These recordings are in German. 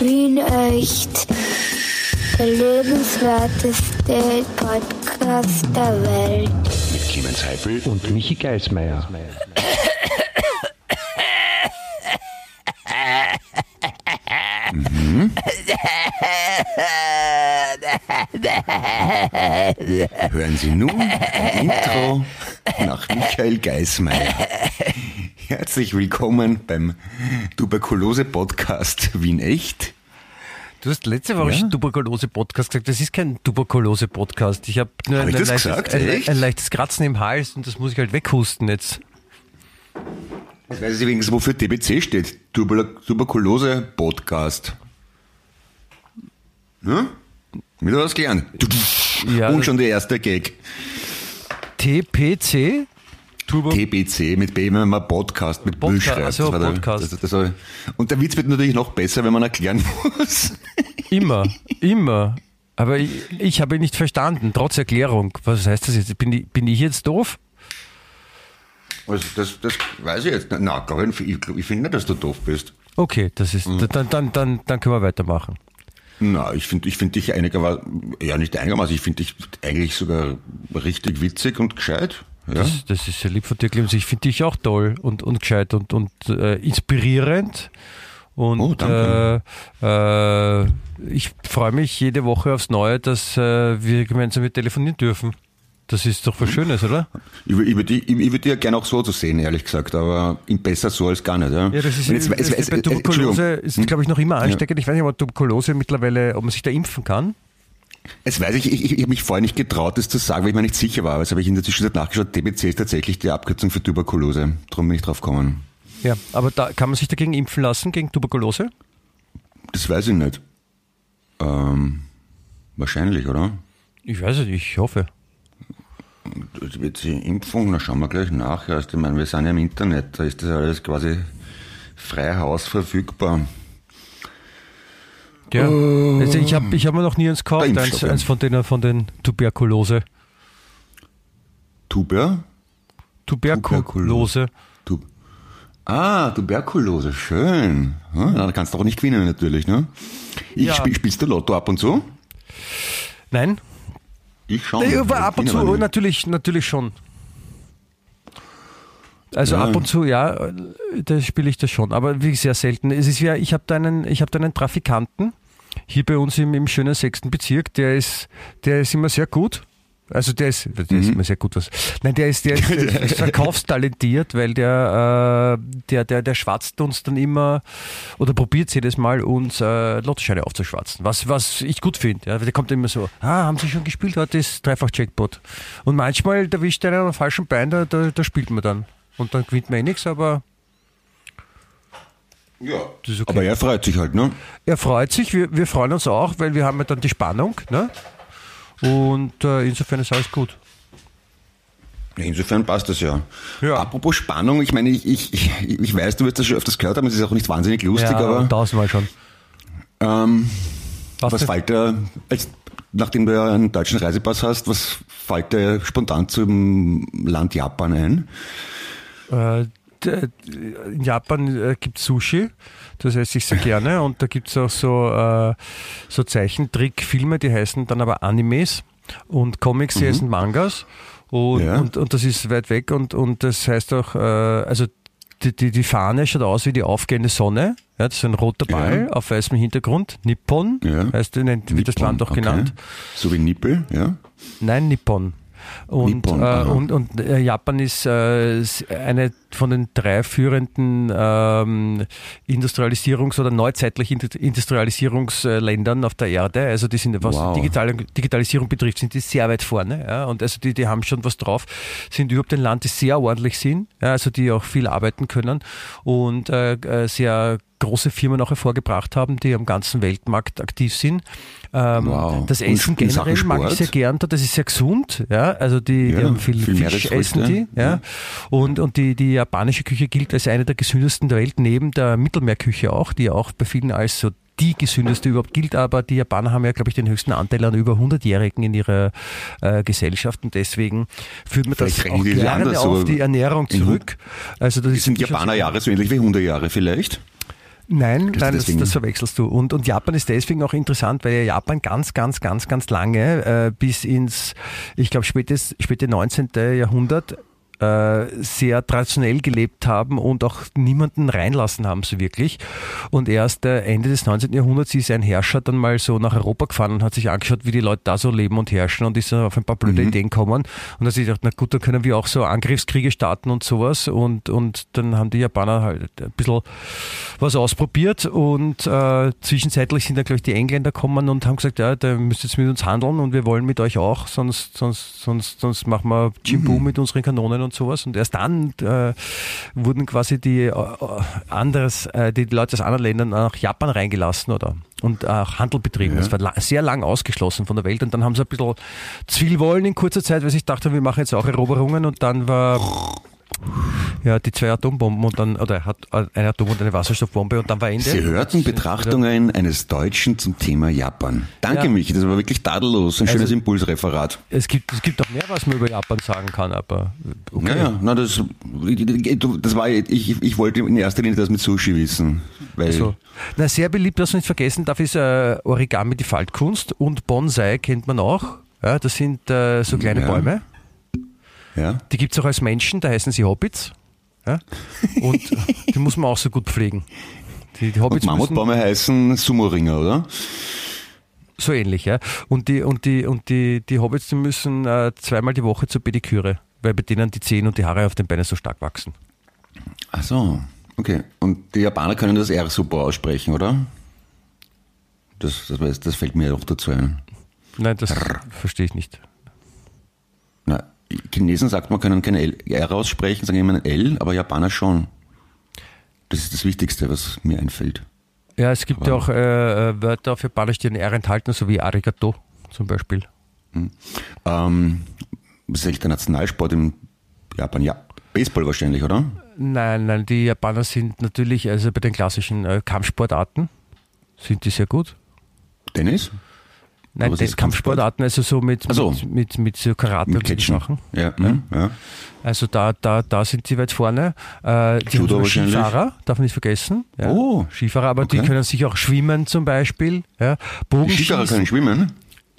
Wien echt. Der lebenswerteste Podcast der Welt. Mit Clemens Heifel und Michi Geismeier. Hören Sie nun ein Intro nach Michael Geismeier. Herzlich willkommen beim Tuberkulose-Podcast Wien Echt. Du hast letzte Woche Ja? schon Tuberkulose-Podcast gesagt. Das ist kein Tuberkulose-Podcast. Ich habe nur Hab ein, das leichtes, gesagt? ein, ein leichtes Kratzen im Hals und das muss ich halt weghusten jetzt. Jetzt weiß ich übrigens, wofür TBC steht. Tuber Tuberkulose-Podcast. Hm? Wieder was gelernt. Ja, Und schon der erste Gag. TPC? Turbo TBC mit B, wenn man Podcast mit Bull Podca- schreibt. ach so, Das war der- Podcast. Das, das und der Witz wird natürlich noch besser, wenn man erklären muss. Immer, immer. Aber ich, ich habe ihn nicht verstanden, trotz Erklärung. Was heißt das jetzt? Bin ich, bin ich jetzt doof? Also das, das weiß ich jetzt. Na, Karin, ich, ich finde nicht, dass du doof bist. Okay, das ist, Mhm. dann, dann, dann, dann können wir weitermachen. Na, ich finde ich find dich einigermaßen, ja nicht einigermaßen, ich finde dich eigentlich sogar richtig witzig und gescheit. Ja? Das, das ist sehr lieb von dir, Clemens. Ich finde dich auch toll und, und gescheit und, und äh, inspirierend. Und Oh, danke. äh, äh, ich freue mich jede Woche aufs Neue, dass äh, wir gemeinsam mit telefonieren dürfen. Das ist doch was Schönes, oder? Ich, ich würde ich, ich würd dir gerne auch so zu sehen, ehrlich gesagt, aber besser so als gar nicht. Ja, Ja, das ist, jetzt- es- ist es- bei es- Tuberkulose ist, glaube ich, noch immer ansteckend. Ich weiß nicht, ob Tuberkulose mittlerweile, ob man sich da impfen kann. Es weiß ich, ich, ich, ich habe mich vorher nicht getraut, das zu sagen, weil ich mir nicht sicher war. Aber jetzt habe ich in der Zwischenzeit nachgeschaut, TBC ist tatsächlich die Abkürzung für Tuberkulose. Darum bin ich drauf gekommen. Ja, aber da kann man sich dagegen impfen lassen, gegen Tuberkulose? Das weiß ich nicht. Ähm, wahrscheinlich, oder? Ich weiß es nicht, ich hoffe. TBC-Impfung, na schauen wir gleich nach. Also, ich meine, wir sind ja im Internet, da ist das alles quasi frei Haus verfügbar. Ja. Also ich habe ich hab mir noch nie eins gekauft, eins, eins von den, von den Tuberkulose. Tuber? Tuberkulose. Tu ah, Tuberkulose, schön. Ja, da kannst du auch nicht gewinnen natürlich, ne? Ich Ja. spiel, spielst du Lotto ab und zu? Nein? Ich schon. Nee, ab und zu, natürlich, natürlich schon. Also Ja. ab und zu, ja, da spiele ich das schon, aber wie sehr selten. Es ist ja, ich habe da einen, ich habe da einen Trafikanten hier bei uns im, im schönen sechsten Bezirk, der ist, der ist immer sehr gut. Also der ist, der Mhm. ist immer sehr gut was. Nein, der ist, der ist, der ist verkaufstalentiert, weil der, äh, der, der, der schwatzt uns dann immer oder probiert jedes Mal uns äh, Lottoscheine aufzuschwatzen. Was, was ich gut finde. Ja. Der kommt immer so, ah, haben Sie schon gespielt? Heute ist Dreifach-Jackpot. Und manchmal erwischt er einen am falschen Bein, da, da, da spielt man dann. Und dann gewinnt man eh nichts, aber Ja. okay. Aber er freut sich halt, ne? Er freut sich, wir, wir freuen uns auch, weil wir haben ja dann die Spannung. Ne? Und äh, insofern ist alles gut. Insofern passt das ja. Ja. Apropos Spannung, ich meine, ich, ich, ich, weiß, du wirst das schon öfters gehört haben, es ist auch nicht wahnsinnig lustig, ja, aber tausendmal schon. ähm, Was, was fällt dir, als, nachdem du ja einen deutschen Reisepass hast, was fällt dir spontan zum Land Japan ein? Äh, d- in Japan äh, gibt es Sushi, das esse ich sehr gerne. Und da gibt es auch so, äh, so Zeichentrickfilme, die heißen dann aber Animes. Und Comics, die heißen Mangas. Und, Ja. und, und das ist weit weg. Und, und das heißt auch, äh, also die, die, die Fahne schaut aus wie die aufgehende Sonne. Ja, das ist ein roter Ball Ja. auf weißem Hintergrund. Nippon Ja. heißt, nennt, wird das Land auch okay. genannt. So wie Nippel, ja? Nein, Nippon. Und, Nippon, äh, und, und äh, Japan ist äh, eine von den drei führenden ähm, Industrialisierungs- oder neuzeitlich Indu- Industrialisierungsländern auf der Erde. Also die sind, was Wow. Digital Digitalisierung betrifft, sind die sehr weit vorne. Ja? Und also die, die haben schon was drauf, sind überhaupt ein Land, die sehr ordentlich sind, ja? also die auch viel arbeiten können und äh, äh, sehr große Firmen auch hervorgebracht haben, die am ganzen Weltmarkt aktiv sind. Ähm, Wow. Das Essen generell mag ich sehr gern da, das ist sehr gesund, ja, also die, die Ja, haben viel, viel Fisch essen die, ja, ja. und, und die, die japanische Küche gilt als eine der gesündesten der Welt, neben der Mittelmeerküche auch, die auch bei vielen als so die gesündeste überhaupt gilt, aber die Japaner haben ja, glaube ich, den höchsten Anteil an über 100-Jährigen in ihrer äh, Gesellschaft und deswegen führt man das Vielleicht rechnen auch die das gerne auf die Ernährung zurück. Also das ist Sind Japaner Jahre so ähnlich wie Hundejahre vielleicht? Nein, Dass du nein, das, das verwechselst du. Und, und Japan ist deswegen auch interessant, weil ja Japan ganz, ganz, ganz, ganz lange äh, bis ins, ich glaube, spätes, späte 19. Jahrhundert äh, sehr traditionell gelebt haben und auch niemanden reinlassen haben so wirklich. Und erst äh, Ende des 19. Jahrhunderts ist ein Herrscher dann mal so nach Europa gefahren und hat sich angeschaut, wie die Leute da so leben und herrschen und ist dann auf ein paar blöde Ideen gekommen. Und da sich gedacht, na gut, dann können wir auch so Angriffskriege starten und sowas. Und, und dann haben die Japaner halt ein bisschen was ausprobiert und äh, zwischenzeitlich sind dann, glaube ich, die Engländer gekommen und haben gesagt, ja, da müsst ihr jetzt mit uns handeln und wir wollen mit euch auch, sonst, sonst, sonst, sonst machen wir Jimbo mit unseren Kanonen und sowas. Und erst dann äh, wurden quasi die äh, anderes, äh, die Leute aus anderen Ländern nach Japan reingelassen oder und auch Handel betrieben. Ja. Das war sehr lang ausgeschlossen von der Welt und dann haben sie ein bisschen zu viel wollen in kurzer Zeit, weil sie dachten, wir machen jetzt auch Eroberungen und dann war ja, die zwei Atombomben und dann, oder er hat eine Atom- und eine Wasserstoffbombe und dann war Ende. Sie hörten Betrachtungen eines Deutschen zum Thema Japan. Danke, Ja. Michi, das war wirklich tadellos. Ein schönes Also- Impulsreferat. Es gibt, es gibt auch mehr, was man über Japan sagen kann, aber okay. Ja, ja, na, das, das war, ich, ich wollte in erster Linie das mit Sushi wissen. Weil, So. Na, sehr beliebt, was man nicht vergessen darf, ist äh, Origami, die Faltkunst und Bonsai kennt man auch. Ja, das sind äh, so kleine Ja. Bäume. Ja. Die gibt es auch als Menschen, da heißen sie Hobbits. Ja? Und die muss man auch so gut pflegen. Die, die Und Hobbits müssen, Mammutbäume heißen Sumo-Ringer, oder? so ähnlich, ja. Und die, und die, und die, die Hobbits, die müssen äh, zweimal die Woche zur Pediküre, weil bei denen die Zehen und die Haare auf den Beinen so stark wachsen. Ach so, okay. Und die Japaner können das R super aussprechen, oder? Das, das, das fällt mir auch dazu ein. Nein, das verstehe ich nicht. Na, Chinesen sagt man, können kein L, R aussprechen, sagen immer ein L, aber Japaner schon. Das ist das Wichtigste, was mir einfällt. Ja, es gibt ja auch äh, äh, Wörter auf Japanisch, die ein R enthalten, so wie Arigato zum Beispiel. Ähm, was ist eigentlich der Nationalsport in Japan? Ja, Baseball wahrscheinlich, oder? Nein, nein, die Japaner sind natürlich, also bei den klassischen äh, Kampfsportarten, sind die sehr gut. Tennis? Nein, die Kampfsport? Kampfsportarten, also so mit, so. mit, mit, mit so Karate Mit und. Sachen. Ja, mhm, ja. Also da, da, da sind sie weit vorne. Äh, die Judo haben. Skifahrer, darf man nicht vergessen. Ja. Oh. Skifahrer, aber die Okay. können sich auch schwimmen zum Beispiel. Ja. Die Skifahrer können Bogenschießen, schwimmen.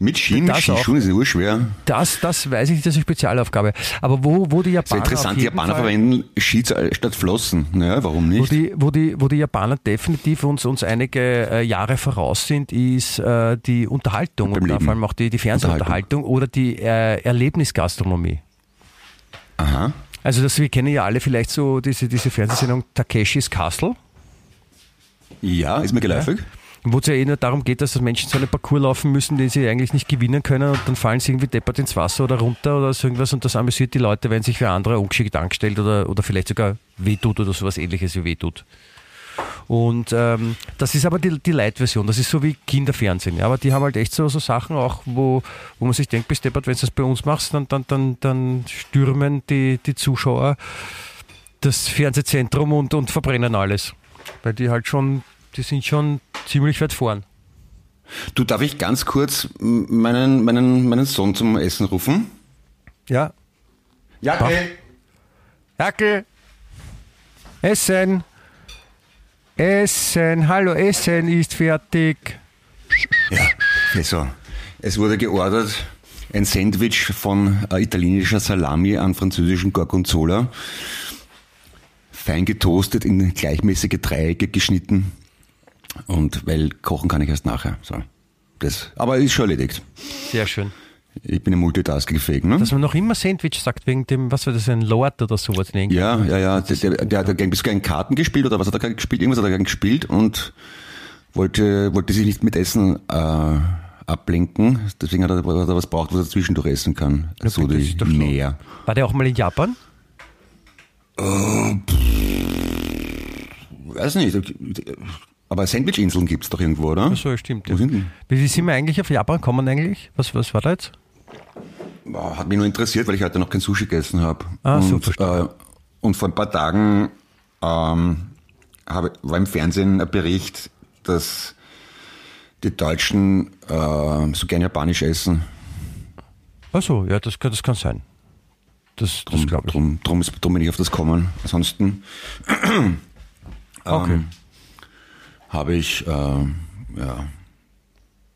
Mit Skien, mit. Skischuhen ist ja urschwer. das, das weiß ich nicht, das ist eine Spezialaufgabe. Aber wo, wo die Sehr Japaner auf interessant, die Japaner Fall- verwenden Ski statt Flossen. Naja, warum Wo nicht? die, wo, die, wo die Japaner definitiv uns, uns einige äh, Jahre voraus sind, ist äh, die Unterhaltung und Leben. vor allem auch die, die Fernsehunterhaltung oder die äh, Erlebnisgastronomie. Aha. Also das, wir kennen ja alle vielleicht so diese, diese Fernsehsendung Takeshis Castle, Ja, ist mir geläufig. Wo es ja eh nur darum geht, dass Menschen so einen Parcours laufen müssen, den sie eigentlich nicht gewinnen können und dann fallen sie irgendwie deppert ins Wasser oder runter oder so irgendwas und das amüsiert die Leute, wenn sich für andere ungeschickt angestellt oder, oder vielleicht sogar wehtut oder sowas ähnliches wie wehtut. Und ähm, das ist aber die, die Light-Version, das ist so wie Kinderfernsehen. Ja, aber die haben halt echt so, so Sachen auch, wo, wo man sich denkt, bis deppert, wenn du das bei uns machst, dann, dann, dann, dann stürmen die, die Zuschauer das Fernsehzentrum und, und verbrennen alles. Weil die halt schon, die sind schon ziemlich weit vorn. Du, darf ich ganz kurz meinen, meinen, meinen Sohn zum Essen rufen? Ja. Ja, okay. Jackel! Essen! Essen! Hallo, Essen ist fertig! Ja, also, es wurde geordert ein Sandwich von äh, italienischer Salami an französischen Gorgonzola. Fein getoastet, in gleichmäßige Dreiecke geschnitten. Und weil kochen kann ich erst nachher. So. Das, aber ist schon erledigt. Sehr schön. Ich bin ein Multitasking-fähig, ne? Dass man noch immer Sandwich sagt, wegen dem, was war das, ein Lord oder sowas in Englisch? Ja, ja, ja. Der, der, der hat ja gern Karten gespielt oder was hat er gern gespielt? Irgendwas hat er gern gespielt und wollte, wollte sich nicht mit Essen äh, ablenken. Deswegen hat er, hat er was braucht, was er zwischendurch essen kann. so das die doch so. War der auch mal in Japan? Weiß nicht. Aber Sandwich-Inseln gibt's doch irgendwo, oder? Ach so, stimmt. Wo sind denn? Wie sind wir eigentlich auf Japan gekommen eigentlich? Was, was war da jetzt? Boah, Hat mich nur interessiert, weil ich heute noch kein Sushi gegessen habe. Ah, so, und, verstehe. äh, und vor ein paar Tagen ähm, habe, war im Fernsehen ein Bericht, dass die Deutschen äh, so gern Japanisch essen. Achso, ja, das kann, das kann sein. Das, das Drum, glaube ich. drum, drum, ist, drum bin ich auf das gekommen. Ansonsten Okay. ähm, habe ich, äh, ja,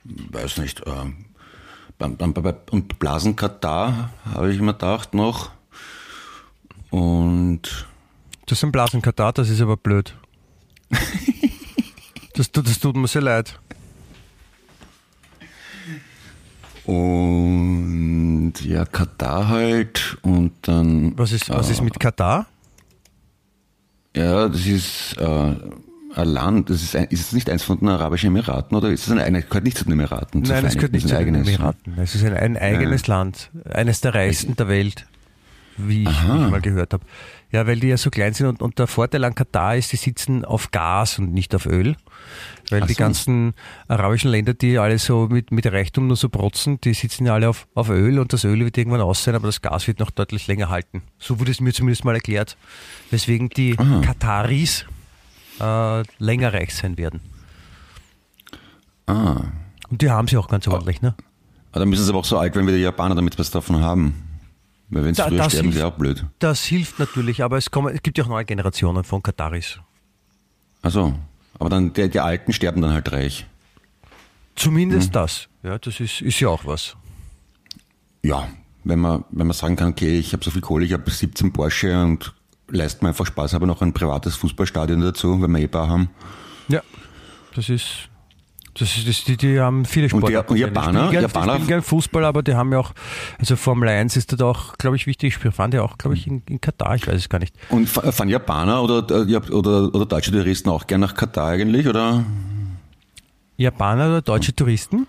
weiß nicht, äh, beim, beim, beim, und Blasenkatar habe ich mir gedacht noch. Und Das ist ein Blasenkatar, das ist aber blöd. Das, tut- das tut mir sehr leid. Und ja, Katar halt und dann. Was ist, was äh, ist mit Katar? Ja, das ist äh, Land, das ist, ein, ist es nicht eins von den Arabischen Emiraten oder ist es ein eigenes, gehört nicht zu den Emiraten? Nein, das gehört nicht zu den. Emiraten. Es ist ein, ein eigenes Land. Eines der reichsten der Welt, wie ich, wie ich mal gehört habe. Ja, weil die ja so klein sind und, und der Vorteil an Katar ist, die sitzen auf Gas und nicht auf Öl. Weil Ach die so. ganzen arabischen Länder, die alle so mit, mit Reichtum nur so protzen, die sitzen ja alle auf, auf Öl und das Öl wird irgendwann aus sein, aber das Gas wird noch deutlich länger halten. So wurde es mir zumindest mal erklärt. Weswegen die Aha. Kataris äh, länger reich sein werden. Ah. Und die haben sie auch ganz ordentlich, ne? Aber dann müssen sie aber auch so alt werden wie die Japaner, damit sie was davon haben. Weil wenn sie Da- früher das sterben, ist hilft. auch blöd. Das hilft natürlich, aber es, kommen, es gibt ja auch neue Generationen von Kataris. Also, aber dann die, die Alten sterben dann halt reich. Zumindest Mhm. das. Ja, das ist, ist ja auch was. Ja, wenn man, wenn man sagen kann, okay, ich habe so viel Kohle, ich habe 17 Porsche und leist mir einfach Spaß, aber noch ein privates Fußballstadion dazu, wenn wir eh paar haben. Ja, das ist. Das ist das, die, die haben viele Und die- Sportarten. und Die Japaner- spielen gern, Japaner- die spielen gern Fußball, aber die haben ja auch, also Formel 1 ist da auch, glaube ich, wichtig. Wir fahren ja auch, glaube ich, in, in Katar, ich weiß es gar nicht. Und fa- fahren Japaner oder, äh, oder, oder deutsche Touristen auch gern nach Katar eigentlich, oder? Japaner oder deutsche Touristen?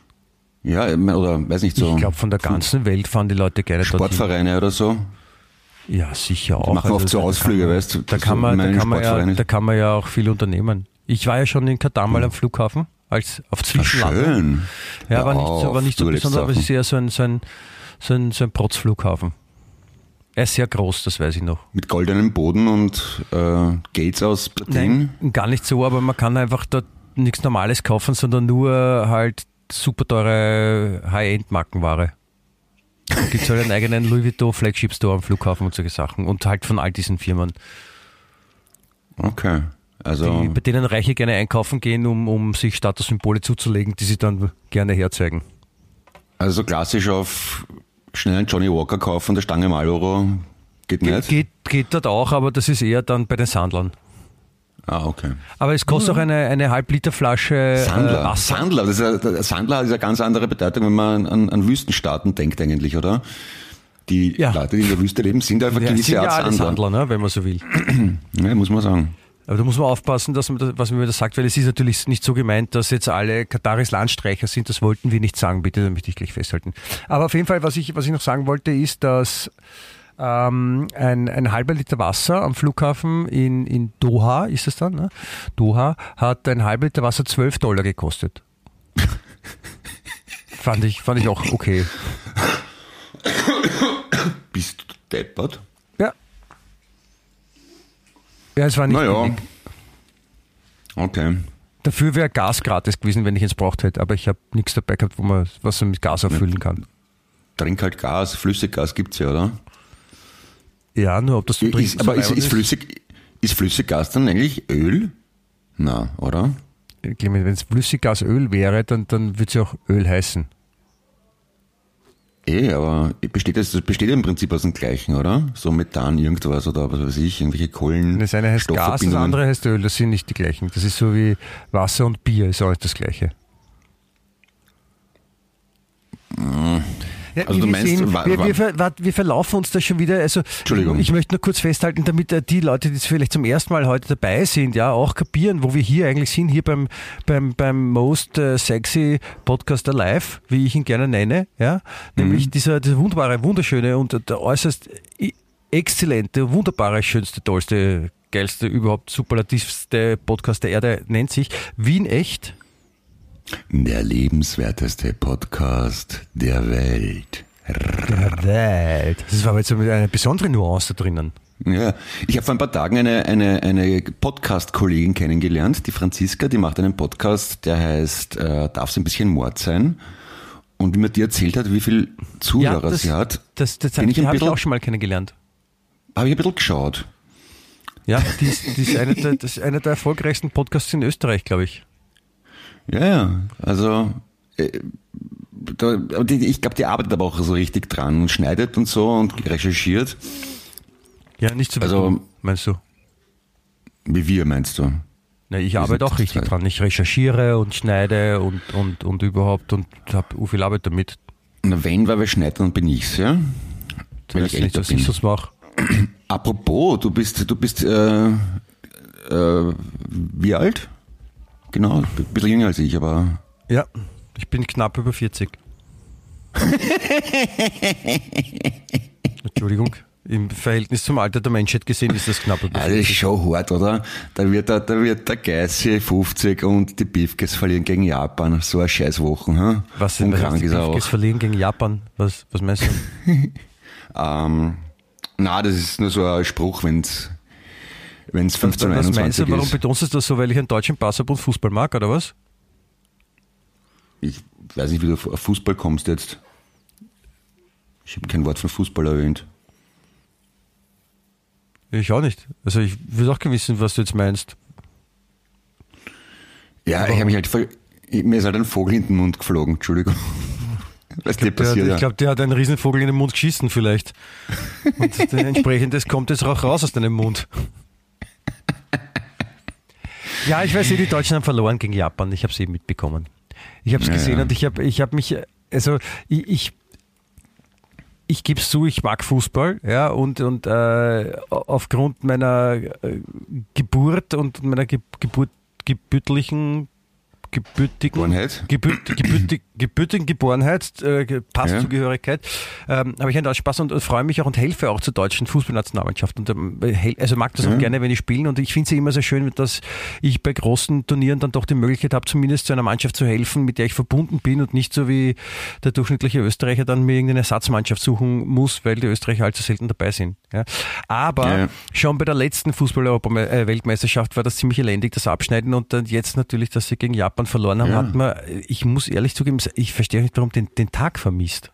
Ja, ich oder weiß nicht so. Ich glaube, von der ganzen Welt fahren die Leute gerne dorthin. Sportvereine oder so. Ja, sicher auch. machen oft so Ausflüge, weißt du, Da kann, man, da, meine kann man ja, da kann man ja auch viel unternehmen. Ich war ja schon in Katar mal am Flughafen, als auf Ah, Zwischenlandung. schön. Ja, war nicht, so, war nicht so besonders, aber es ist eher so ein, so ein, so ein, so ein Protzflughafen. Er ist sehr groß, das weiß ich noch. Mit goldenem Boden und äh, Gates aus Platin. Nein, gar nicht so, aber man kann einfach dort nichts Normales kaufen, sondern nur halt super teure High-End-Markenware. Gibt es halt einen eigenen Louis Vuitton Flagship Store am Flughafen und solche Sachen und halt von all diesen Firmen. Okay. Also, die, bei denen Reiche gerne einkaufen gehen, um, um sich Statussymbole zuzulegen, die sie dann gerne herzeigen. also klassisch auf schnell einen Johnny Walker kaufen, der Stange Marlboro geht Ge nicht. geht, geht dort auch, aber das ist eher dann bei den Sandlern. Ah, okay. Aber es kostet auch eine, eine Halb-Liter-Flasche äh, Sandler. Wasser. Sandler, das ist ja, Sandler hat ja ganz andere Bedeutung, wenn man an, an Wüstenstaaten denkt eigentlich, oder? Die Ja. Leute, die in der Wüste leben, sind einfach Ja, gewisse sind ja Art alle Sandler. Sandler, ne, wenn man so will. Ja, muss man sagen. Aber da muss man aufpassen, dass man das, was man mir das sagt, weil es ist natürlich nicht so gemeint, dass jetzt alle Kataris Landstreicher sind. Das wollten wir nicht sagen, bitte, damit ich gleich festhalten. Aber auf jeden Fall, was ich, was ich noch sagen wollte, ist, dass ähm, ein, ein halber Liter Wasser am Flughafen in, in Doha, ist es dann, ne? Doha, hat ein halber Liter Wasser 12 Dollar gekostet. fand, ich, fand ich auch okay. Bist du deppert? Ja. Ja, es war nicht Naja. billig. Okay. Dafür wäre Gas gratis gewesen, wenn ich es braucht hätte, aber ich habe nichts dabei gehabt, wo man was man mit Gas auffüllen kann. Trink halt Gas, Flüssiggas gibt's ja, oder? Ja, nur ob das Ist, Trinken aber so ist, ist, flüssig, ist Flüssiggas dann eigentlich Öl? Na, oder? Wenn es Flüssiggasöl wäre, dann, dann würde es ja auch Öl heißen. Eh, aber besteht das, das besteht im Prinzip aus dem Gleichen, oder? So Methan, irgendwas oder was weiß ich, irgendwelche Kohlen. Das eine heißt Gas, das andere heißt Öl, das sind nicht die gleichen. Das ist so wie Wasser und Bier, ist auch nicht das gleiche. Ja, Also du wir meinst, sehen, wir, wir, wart- wir verlaufen uns da schon wieder. Also Entschuldigung. Ich möchte nur kurz festhalten, damit äh, die Leute, die vielleicht zum ersten Mal heute dabei sind, ja auch kapieren, wo wir hier eigentlich sind, hier beim, beim, beim Most äh, Sexy Podcast Alive, wie ich ihn gerne nenne, ja, Mhm. nämlich dieser, dieser wunderbare, wunderschöne und der äußerst exzellente, wunderbare, schönste, tollste, geilste, überhaupt superlativste Podcast der Erde nennt sich Wien echt. Der lebenswerteste Podcast der Welt. Der Welt. Das war aber jetzt so mit einer besonderen Nuance drinnen. Ja, ich habe vor ein paar Tagen eine, eine, eine Podcast-Kollegin kennengelernt, die Franziska, die macht einen Podcast, der heißt äh, Darf es ein bisschen Mord sein? Und wie mir die erzählt hat, wie viel Zuhörer das, sie hat, Das, das, bin ich ein auch schon mal kennengelernt. habe ich ein bisschen geschaut. Ja, die ist, die ist, eine, der, das ist einer der erfolgreichsten Podcasts in Österreich, glaube ich. Ja, ja. Also äh, da, ich glaube, die arbeitet aber auch so richtig dran und schneidet und so und recherchiert. Ja, nicht so Also- meinst du? Wie wir, meinst du? Na, ich Wir arbeite auch richtig dran. Ich recherchiere und schneide und, und, und überhaupt und habe viel Arbeit damit. Na, wenn wir wer schneidet, dann bin ich's, ja? Du Wenn ich nicht, was bin. ich sonst mache. Apropos, du bist, du bist, äh, äh, wie alt? Genau, ein bisschen jünger als ich, aber Ja, ich bin knapp über 40. Entschuldigung. Im Verhältnis zum Alter der Menschheit gesehen ist das knapp über Ah, das ist 40. schon hart, oder? Da wird der, da wird der Geissi 50 und die Beefcats verlieren gegen Japan. So eine Scheißwochen, hm? Was krank die. Beefcakes verlieren gegen Japan? Was, was meinst du? Ähm, na, das ist nur so ein Spruch, wenn's, wenn's 15 was meinst 21 du, warum ist. betonst du das so, weil ich einen deutschen Pass habe und Fußball mag, oder was? Ich weiß nicht, wie du auf Fußball kommst jetzt. Ich habe kein Wort von Fußball erwähnt. Ich auch nicht. Also ich würde auch gerne wissen, was du jetzt meinst. Ja, ich habe mich halt, voll, ich- mir ist halt ein Vogel in den Mund geflogen, Entschuldigung. Was dir passiert, ich ja. glaube, der hat einen Riesenvogel in den Mund geschissen vielleicht. Und entsprechend, das kommt jetzt auch raus aus deinem Mund. Ja, ich weiß die Deutschen haben verloren gegen Japan. Ich habe es eben mitbekommen. Ich habe es Ja, gesehen und ich habe ich hab mich, also ich, ich, ich gebe es zu, ich mag Fußball, ja, und, und äh, aufgrund meiner äh, Geburt und meiner Ge Geburt, gebürtlichen, gebürtigen, gebürt, gebürtig, gebürtigen Geborenheit, äh, Passzugehörigkeit, ähm, habe ich einen Pass und, und freue mich auch und helfe auch zur deutschen Fußballnationalmannschaft. Und, hel- also mag das auch Ja. gerne, wenn ich spielen. Und ich finde es ja immer sehr schön, dass ich bei großen Turnieren dann doch die Möglichkeit habe, zumindest zu einer Mannschaft zu helfen, mit der ich verbunden bin und nicht so wie der durchschnittliche Österreicher dann mir irgendeine Ersatzmannschaft suchen muss, weil die Österreicher allzu selten dabei sind. Ja. Aber Ja, ja. schon bei der letzten Fußball-Weltmeisterschaft war das ziemlich elendig, das Abschneiden und dann jetzt natürlich, dass sie gegen Japan verloren haben, Ja. hat man, ich muss ehrlich zugeben, ich verstehe nicht, warum den, den Tag vermisst.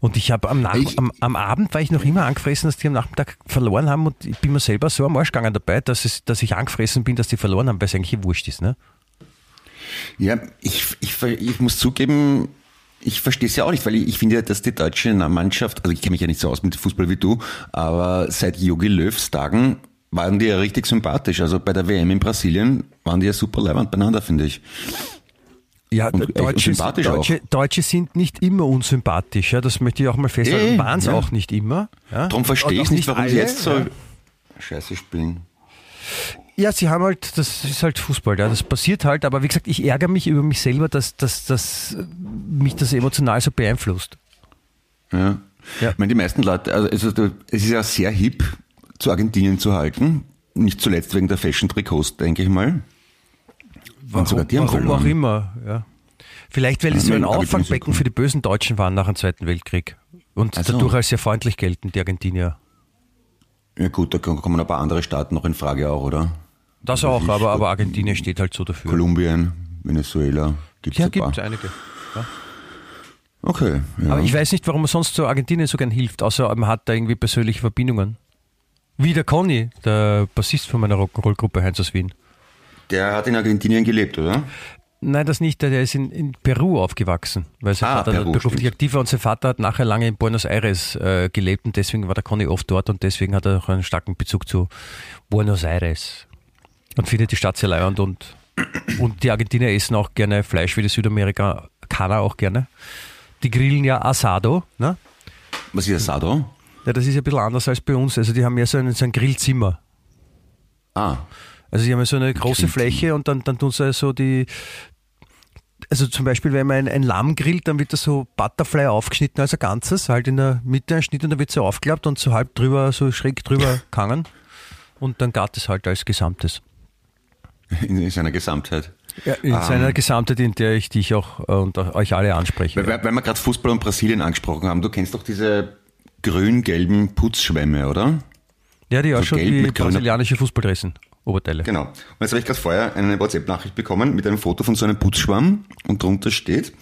Und ich habe am, am, am Abend war ich noch immer angefressen, dass die am Nachmittag verloren haben und ich bin mir selber so am Arsch gegangen dabei, dass, es, dass ich angefressen bin, dass die verloren haben, weil es eigentlich wurscht ist. Ne? Ja, ich, ich, ich muss zugeben, ich verstehe es ja auch nicht, weil ich, ich finde ja, dass die deutsche Mannschaft, also ich kenne mich ja nicht so aus mit Fußball wie du, aber seit Jogi Löws Tagen waren die ja richtig sympathisch. Also bei der WM in Brasilien waren die ja super leibend beieinander, finde ich. Ja, Und Deutsche, sympathisch Deutsche, Deutsche sind nicht immer unsympathisch, ja, das möchte ich auch mal festhalten. Waren es ja. auch nicht immer. Ja? Darum verstehe ich nicht, warum sie alle, jetzt so ja. scheiße spielen. Ja, sie haben halt, das ist halt Fußball, ja, das passiert halt, aber wie gesagt, ich ärgere mich über mich selber, dass, dass, dass mich das emotional so beeinflusst. Ja. Ja. Ich meine, die meisten Leute, also es ist, es ist ja sehr hip, zu Argentinien zu halten. Nicht zuletzt wegen der Fashion-Trikots, denke ich mal. Und sogar die haben warum verloren. auch immer, ja. Vielleicht, weil Ja, so ein Auffangbecken für die bösen Deutschen waren nach dem Zweiten Weltkrieg. Und Ach so. dadurch als sehr freundlich gelten, die Argentinier. Ja gut, da kommen ein paar andere Staaten noch in Frage auch, oder? Das Also auch, aber, aber Argentinien steht halt so dafür. Kolumbien, Venezuela, gibt's Ja, ein paar. gibt es einige. Okay, ja. Aber ich weiß nicht, warum man sonst so Argentinien so gern hilft, außer man hat da irgendwie persönliche Verbindungen. Wie der Conny, der Bassist von meiner Rock'n'Roll-Gruppe Heinz aus Wien. Der hat in Argentinien gelebt, oder? Nein, das nicht. Der ist in, in Peru aufgewachsen, weil sein Ah, Vater Peru, beruflich stimmt. aktiv war und sein Vater hat nachher lange in Buenos Aires äh, gelebt und deswegen war der Conny oft dort und deswegen hat er auch einen starken Bezug zu Buenos Aires und findet die Stadt sehr leibend und, und die Argentinier essen auch gerne Fleisch wie die Südamerikaner auch gerne. Die grillen ja Asado, ne? Was ist das Sado? Ja, das ist ja ein bisschen anders als bei uns. Also die haben ja so ein, so ein Grillzimmer. Ah, Also sie haben ja so eine große. Fläche und dann, dann tun sie so die, also zum Beispiel, wenn man ein, ein Lamm grillt, dann wird das so Butterfly aufgeschnitten als ein Ganzes, halt in der Mitte ein Schnitt und dann wird so aufgeklappt und so halb drüber, so schräg drüber gehangen und dann gart es halt als Gesamtes. in, in seiner Gesamtheit. Ja, in Ähm. seiner Gesamtheit, in der ich dich auch äh, und euch alle anspreche. Weil, weil, weil wir gerade Fußball und Brasilien angesprochen haben, du kennst doch diese grün-gelben Putzschwämme, oder? Ja, die auch so schon grüner- brasilianische Fußballdressen, Oberteile. Genau. Und jetzt habe ich gerade vorher eine WhatsApp-Nachricht bekommen mit einem Foto von so einem Putzschwamm und drunter steht,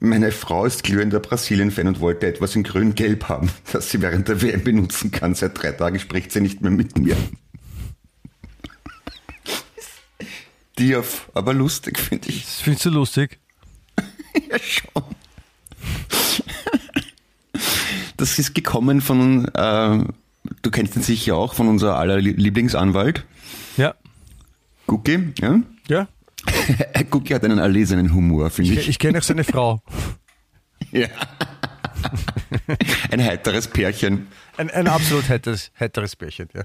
meine Frau ist glühender Brasilien-Fan und wollte etwas in grün-gelb haben, das sie während der WM benutzen kann. Seit drei Tagen spricht sie nicht mehr mit mir. Tief, aber lustig, finde ich. Das findest du lustig? Ja, schon. Das ist gekommen von, äh, du kennst ihn sicher auch, von unser aller Lieblingsanwalt, Ja. Gucki. Ja? Ja. Gucki hat einen erlesenen Humor, finde Ich, ich. ich kenne auch seine Frau. Ja. Ein heiteres Pärchen. Ein, ein absolut heiteres, heiteres Bärchen, ja.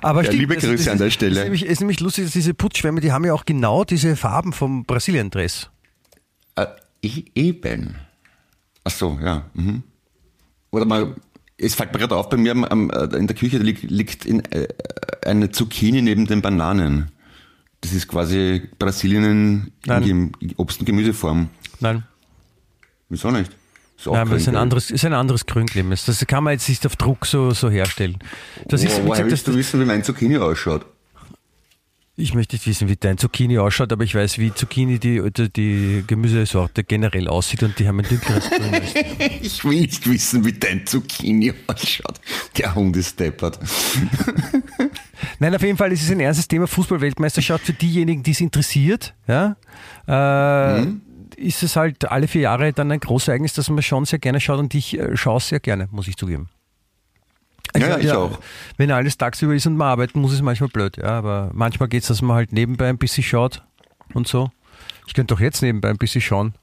Aber Ja, liebe Grüße das an der ist, Stelle. Es ist, nämlich, ist nämlich lustig, dass diese Putzschwämme, die haben ja auch genau diese Farben vom Brasilien-Dress. Äh, e- eben. Ach so, ja. Mhm. Oder mal, es fällt mir gerade auf, bei mir am, am, äh, in der Küche liegt, liegt in, äh, eine Zucchini neben den Bananen. Das ist quasi Brasilien in, Nein. in Obst- und Gemüseform. Nein, Wieso nicht? Ist auch nein aber es ist ein anderes, ist ein anderes Grünglim. Das kann man jetzt nicht auf Druck so, so herstellen. Das ist, Oh, wie woher gesagt, das, du wissen, wie mein Zucchini ausschaut? Ich möchte nicht wissen, wie dein Zucchini ausschaut, aber ich weiß, wie Zucchini die, die, Gemüsesorte generell aussieht und die haben ein dünkeres Grün. Ich will nicht wissen, wie dein Zucchini ausschaut. Der Hund ist deppert. Nein, auf jeden Fall ist es ein ernstes Thema Fußball-Weltmeisterschaft für diejenigen, die es interessiert. Ja, äh, Mhm. Ist es halt alle vier Jahre dann ein Großereignis, das man schon sehr gerne schaut und ich äh, schaue es sehr gerne, muss ich zugeben. Ja, ja, ich auch. Wenn alles tagsüber ist und man arbeiten muss, ist es manchmal blöd. Ja, aber manchmal geht es, dass man halt nebenbei ein bisschen schaut und so. Ich könnte doch jetzt nebenbei ein bisschen schauen.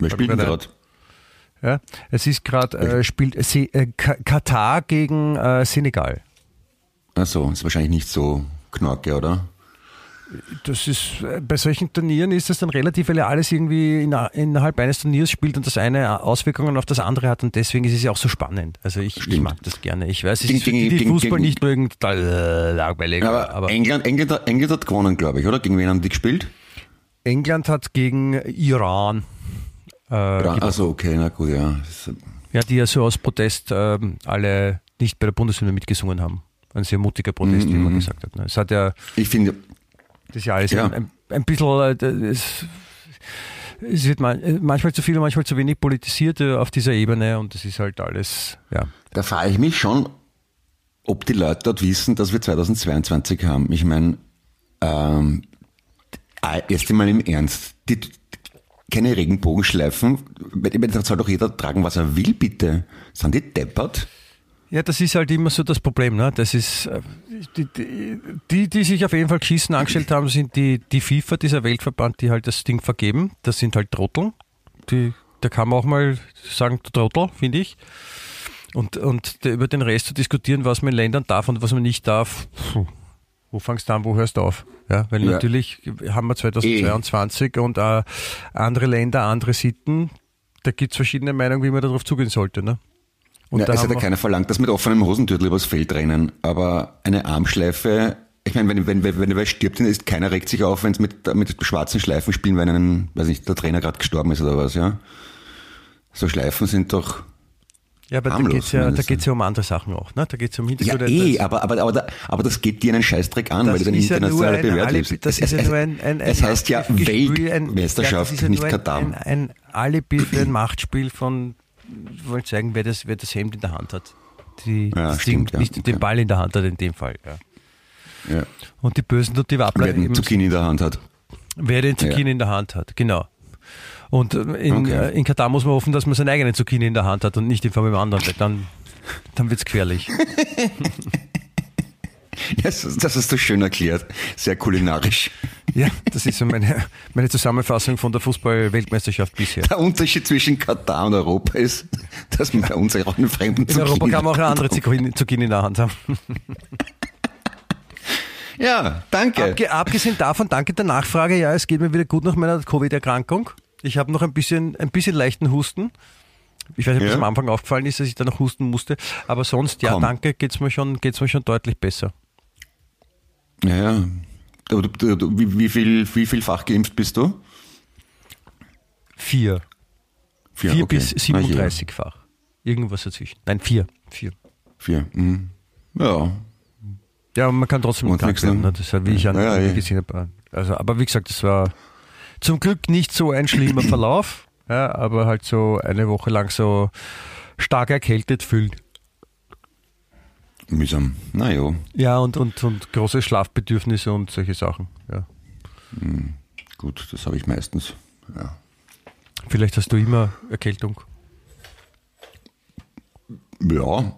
Denn Nein. gerade? Ja, es ist gerade, äh, spielt äh, äh, Ka- Katar gegen äh, Senegal. Achso, ist wahrscheinlich nicht so knorke, oder? Das ist, äh, bei solchen Turnieren ist es dann relativ, weil ja alles irgendwie in, innerhalb eines Turniers spielt und das eine Auswirkungen auf das andere hat und deswegen ist es ja auch so spannend. Also ich, ich mag das gerne. Ich weiß, es Gegen- ist für die, gegen- die Fußball gegen- nicht mögen, total äh, langweilig. Aber, Aber, England, England, hat- England hat gewonnen, glaube ich, oder? Gegen wen haben die gespielt? England hat gegen Iran, äh, gewonnen. also okay, na gut, ja. Das, ja, die ja so aus Protest ähm, alle nicht bei der Bundeshymne mitgesungen haben. Ein sehr mutiger Protest, wie Mhm. man gesagt hat. ne. Es hat ja ich finde, Das ist ja. Ein, ein, bisschen, äh, es, es wird äh, manchmal zu viel und manchmal zu wenig politisiert äh, auf dieser Ebene und das ist halt alles, ja. da frage ich mich schon, ob die Leute dort wissen, dass wir 2022 haben. Ich meine, ähm, äh, erst einmal im Ernst, die, keine Regenbogenschleifen, da soll doch jeder tragen, was er will, bitte. Sind die deppert? Ja, das ist halt immer so das Problem, ne? Das ist, äh, die, die, die, sich auf jeden Fall geschissen angestellt haben, sind die, die FIFA, dieser Weltverband, die halt das Ding vergeben. Das sind halt Trottel. Die, da kann man auch mal sagen, Trottel, finde ich. Und, und der- über den Rest zu diskutieren, was man in Ländern darf und was man nicht darf, puh, wo fangst du an, wo hörst du auf? Ja, weil Ja. natürlich haben wir 2022 und äh, andere Länder, andere Sitten. Da gibt es verschiedene Meinungen, wie man darauf zugehen sollte. Ne? Und ja, da es hat ja keiner verlangt, dass mit offenem Hosentürtel übers Feld rennen, aber eine Armschleife, ich meine, wenn, wenn, wenn, wenn wer stirbt, dann ist keiner regt sich auf, wenn es mit, mit schwarzen Schleifen spielen, wenn einen, weiß nicht, der Trainer gerade gestorben ist oder was, ja. So Schleifen sind doch, Ja, aber da harmlos, geht's ja, da geht's ja um andere Sachen auch. Ne? Da geht's ja um ja Hintergründe. eh, aber, aber, aber, da- aber das geht dir einen Scheißdreck an, Das weil du dann ja international bewährt Alibi- wirst. das Es, ist ja es, nur ein- ein- ein es heißt ja Weltmeisterschaft, ja, ja nicht. Ein, ein, ein Alibi für ein Machtspiel von, wir wollen zeigen, wer das, wer das Hemd in der Hand hat. Die, Ja, das stimmt, Ding, ja, nicht okay. den Ball in der Hand hat in dem Fall. Ja. ja, Und die Bösen und die Wappler, wer den Zucchini in der Hand hat. wer den Zucchini in der Hand hat, genau. Und äh, in, Okay. äh, in Katar muss man hoffen, dass man seinen eigenen Zucchini in der Hand hat und nicht den von dem anderen, weil dann, dann wird's gefährlich. Das, das hast du schön erklärt. Sehr kulinarisch. Ja, das ist so meine, meine Zusammenfassung von der Fußball-Weltmeisterschaft bisher. Der Unterschied zwischen Katar und Europa ist, dass man bei uns auch einen fremden In Europa kann man auch eine andere. Zucchini, Zucchini in der Hand haben. Ja, danke. Abge, abgesehen davon, danke der Nachfrage. Ja, es geht mir wieder gut nach meiner Covid-Erkrankung. Ich habe noch ein bisschen, ein bisschen leichten Husten. Ich weiß nicht, ob Ja. es am Anfang aufgefallen ist, dass ich da noch husten musste. Aber sonst, ja, Komm. danke, geht's mir schon, geht's mir schon deutlich besser. Ja, ja. Du, du, du, wie, wie, viel, wie vielfach geimpft bist du? Vier. Vier, Vier okay. bis Ah, ja. 37-fach. Irgendwas dazwischen. Nein, vier. Vier. Vier. Mhm. Ja. Ja, man kann trotzdem Und krank nächste- werden. Ne? Das wie ich an Ja, ja, eh. gesehen habe. Also, aber wie gesagt, das war zum Glück nicht so ein schlimmer Verlauf, ja, aber halt so eine Woche lang so stark erkältet fühlen. Mühsam. Na ja. Ja, und, und, und große Schlafbedürfnisse und solche Sachen. Ja. Gut, das habe ich meistens. Ja. Vielleicht hast du immer Erkältung. Ja,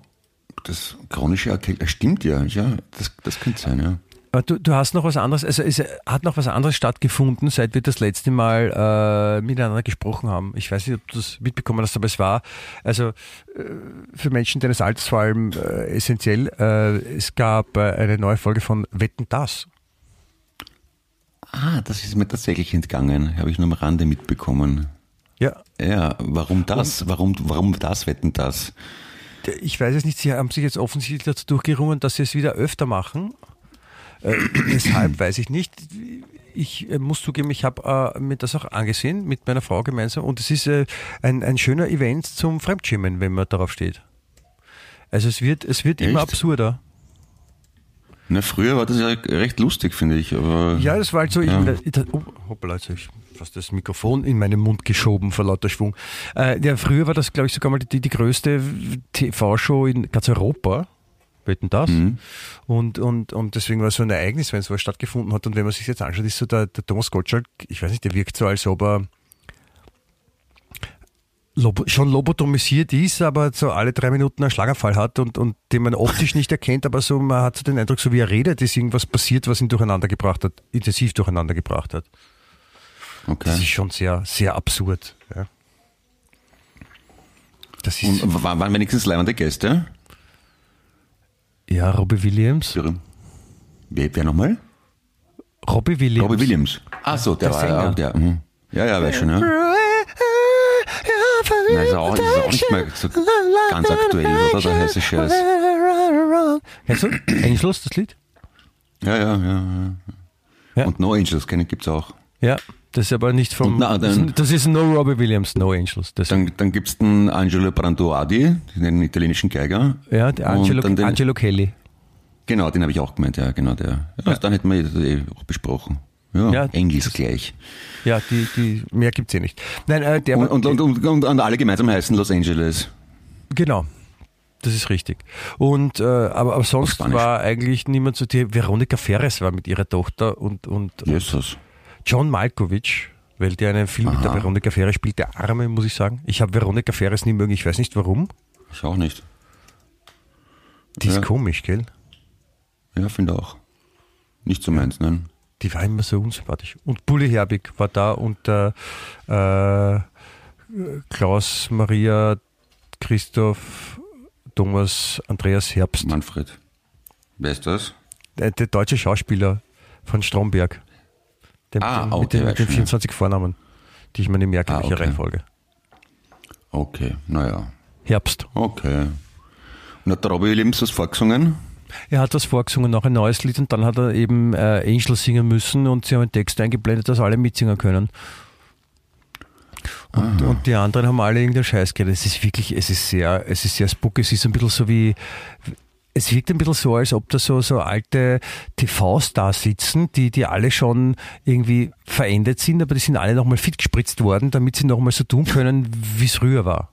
das chronische Erkältung, stimmt ja, ja, das, das könnte sein, ja. Du, du hast noch was anderes, also es hat noch was anderes stattgefunden, seit wir das letzte Mal äh, miteinander gesprochen haben. Ich weiß nicht, ob du das mitbekommen hast, aber es war, also äh, für Menschen deines Alters vor allem äh, essentiell, äh, es gab äh, eine neue Folge von Wetten das. Ah, das ist mir tatsächlich entgangen, habe ich nur am Rande mitbekommen. Ja, Ja, warum das? Warum, warum das wetten das? ich weiß es nicht, sie haben sich jetzt offensichtlich dazu durchgerungen, dass sie es wieder öfter machen. Äh, weshalb, weiß ich nicht. Ich äh, muss zugeben, ich habe äh, mir das auch angesehen mit meiner Frau gemeinsam und es ist äh, ein, ein schöner Event zum Fremdschimmen, wenn man darauf steht. Also es wird, es wird immer absurder. Na, früher war das ja recht lustig, finde ich, aber. Ja, das war halt so. Ja. Ich, ich, oh, hoppala, jetzt habe ich fast das Mikrofon in meinen Mund geschoben vor lauter Schwung. Äh, ja, früher war das, glaube ich, sogar mal die, die größte TV-Show in ganz Europa. Wetten das? Mhm. Und, und, und deswegen war es so ein Ereignis, wenn sowas stattgefunden hat. Und wenn man sich jetzt anschaut, ist so der, der Thomas Gottschalk, ich weiß nicht, der wirkt so, als ob er lobo, schon lobotomisiert ist, aber so alle drei Minuten einen Schlaganfall hat und, und den man optisch nicht erkennt, aber so man hat so den Eindruck, so wie er redet, ist irgendwas passiert, was ihn durcheinander gebracht hat, intensiv durcheinander gebracht hat. Okay. Das ist schon sehr, sehr absurd. Ja. Das ist, Und wa- waren wenigstens leibende Gäste? Ja, Robbie Williams. Wer, wer nochmal? Robbie Williams. Robbie Williams. Ach so, der, Der war ja, Sänger. der, mhm. ja, ja, weiß schon, ja. Nein, ist auch, ist auch nicht mehr so ganz aktuell, oder? Der heiße Scheiß. Kennst du Angels, das Lied? Ja, ja, ja. ja. Ja. Und No Angels kennen gibt's auch. Ja, das ist aber nicht vom. Na, das, dann- ist, das ist No Robbie Williams, No Angels. Das, Dann, dann gibt's den Angelo Branduardi, den italienischen Geiger. ja, der Angelo, den, Angelo Kelly. Genau, den habe ich auch gemeint, ja, genau der. Ja, Dann hätten wir das eh auch besprochen. Ja, Ja. Engels gleich. Ja, die, die, mehr gibt's eh nicht. Nein, äh, der Und, war- und, und, und, und, und alle gemeinsam heißen Los Angeles. Genau. Das ist richtig. Und äh, aber, aber sonst war eigentlich niemand so. Die Veronika Ferres war mit ihrer Tochter und, und Jesus. John Malkovich, weil der einen Film mit der Aha. Veronika Ferres spielt, der Arme, muss ich sagen. Ich habe Veronika Ferres nie mögen, ich weiß nicht warum. Ich auch nicht. Die ist Ja. komisch, gell? Ja, finde auch. Nicht so meins, nein. Die war immer so unsympathisch. Und Bulli Herbig war da und äh, äh, Klaus, Maria, Christoph, Thomas, Andreas Herbst. Manfred. Wer ist das? Der, der deutsche Schauspieler von Stromberg. Den, Ah, okay, mit den, mit den schon, ja. 24 Vornamen, die ich mir nicht merke, Ah, welche okay. Reihenfolge. Okay, naja. Herbst. Okay. Und hat der Robbie Williams was vorgesungen? Er hat was vorgesungen, noch ein neues Lied und dann hat er eben äh, Angel singen müssen und sie haben einen Text eingeblendet, dass alle mitsingen können. Und, und die anderen haben alle irgendeinen Scheiß geredet. Es ist wirklich, es ist sehr, es ist sehr spooky. Es ist ein bisschen so wie, es wirkt ein bisschen so, als ob da so, so alte TV-Stars sitzen, die, die alle schon irgendwie verändert sind, aber die sind alle nochmal fit gespritzt worden, damit sie nochmal so tun können, wie es früher war.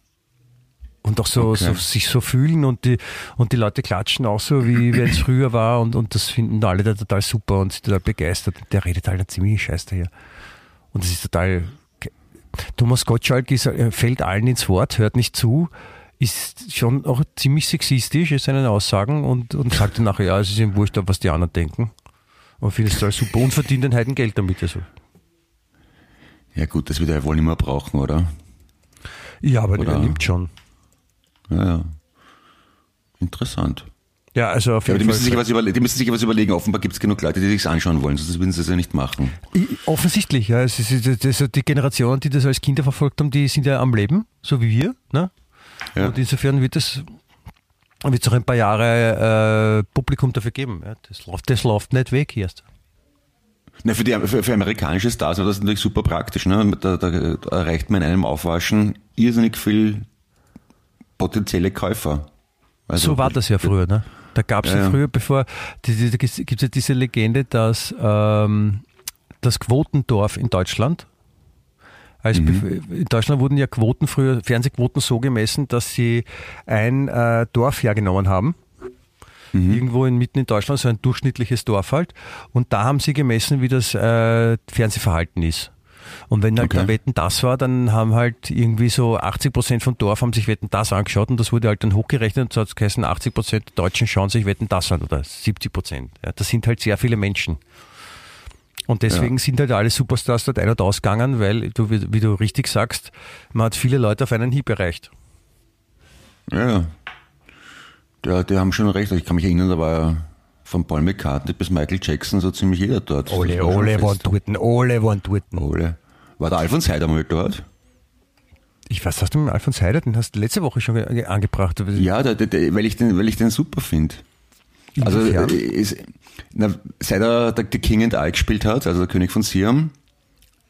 Und auch so, Okay. so sich so fühlen und die, und die Leute klatschen auch so, wie es früher war und, und das finden alle da total super und sind total begeistert. Der redet halt einen ziemlichen Scheiß daher. Und das ist total. Thomas Gottschalk ist, er fällt allen ins Wort, hört nicht zu, ist schon auch ziemlich sexistisch in seinen Aussagen und, und sagt dann nachher, ja, es ist ihm wurscht, was die anderen denken. Und findet es total super und verdient ein Geld damit. Also. Ja gut, das wird er ja wohl nicht mehr brauchen, oder? Ja, aber Oder- er nimmt schon. Ja, ja. Interessant. Ja, also auf Ja, jeden die müssen, sich Fall. was überle die müssen sich was überlegen. Offenbar gibt es genug Leute, die sich's anschauen wollen, sonst würden sie es ja nicht machen. Offensichtlich, ja. Es ist, das, das, die Generationen, die das als Kinder verfolgt haben, die sind ja am Leben, so wie wir. Ne? Ja. Und insofern wird es wird auch ein paar Jahre äh, Publikum dafür geben. Ja? Das, läuft, das läuft nicht weg erst. Na, für, die, für, für amerikanische Stars war das natürlich super praktisch. Ne? Da, da, da erreicht man in einem Aufwaschen irrsinnig viel potenzielle Käufer. Also, so war das ja früher. Ne? Da gab es ja, Ja, ja. früher, bevor, die- die- da gibt es ja diese Legende, dass ähm, das Quotendorf in Deutschland, bef- in Deutschland wurden ja Quoten früher, Fernsehquoten so gemessen, dass sie ein äh, Dorf hergenommen haben irgendwo in, mitten in Deutschland, so ein durchschnittliches Dorf halt. Und da haben sie gemessen, wie das äh, Fernsehverhalten ist. Und wenn halt Okay. Wetten das war, dann haben halt irgendwie so 80 Prozent vom Dorf haben sich Wetten das angeschaut und das wurde halt dann hochgerechnet und so hat es geheißen, 80 Prozent der Deutschen schauen sich Wetten das an oder 70 Prozent. Ja, das sind halt sehr viele Menschen. Und deswegen sind halt alle Superstars dort ein- und ausgegangen, weil du, wie, wie du richtig sagst, man hat viele Leute auf einen Hieb erreicht. Ja, ja. Der, die haben schon recht. Ich kann mich erinnern, da war ja von Paul McCartney bis Michael Jackson so ziemlich jeder dort. Das war schon fest. dort, alle waren dort. Ole. War der Alfons Heider mal dort? Ich weiß, hast du mit Alfons Heider, den hast du letzte Woche schon ge- angebracht. Ja, der, der, der, weil, ich den, weil ich den super finde. Also Inwiefern? äh, ist, na, seit er der, der King and I gespielt hat, also der König von Siam,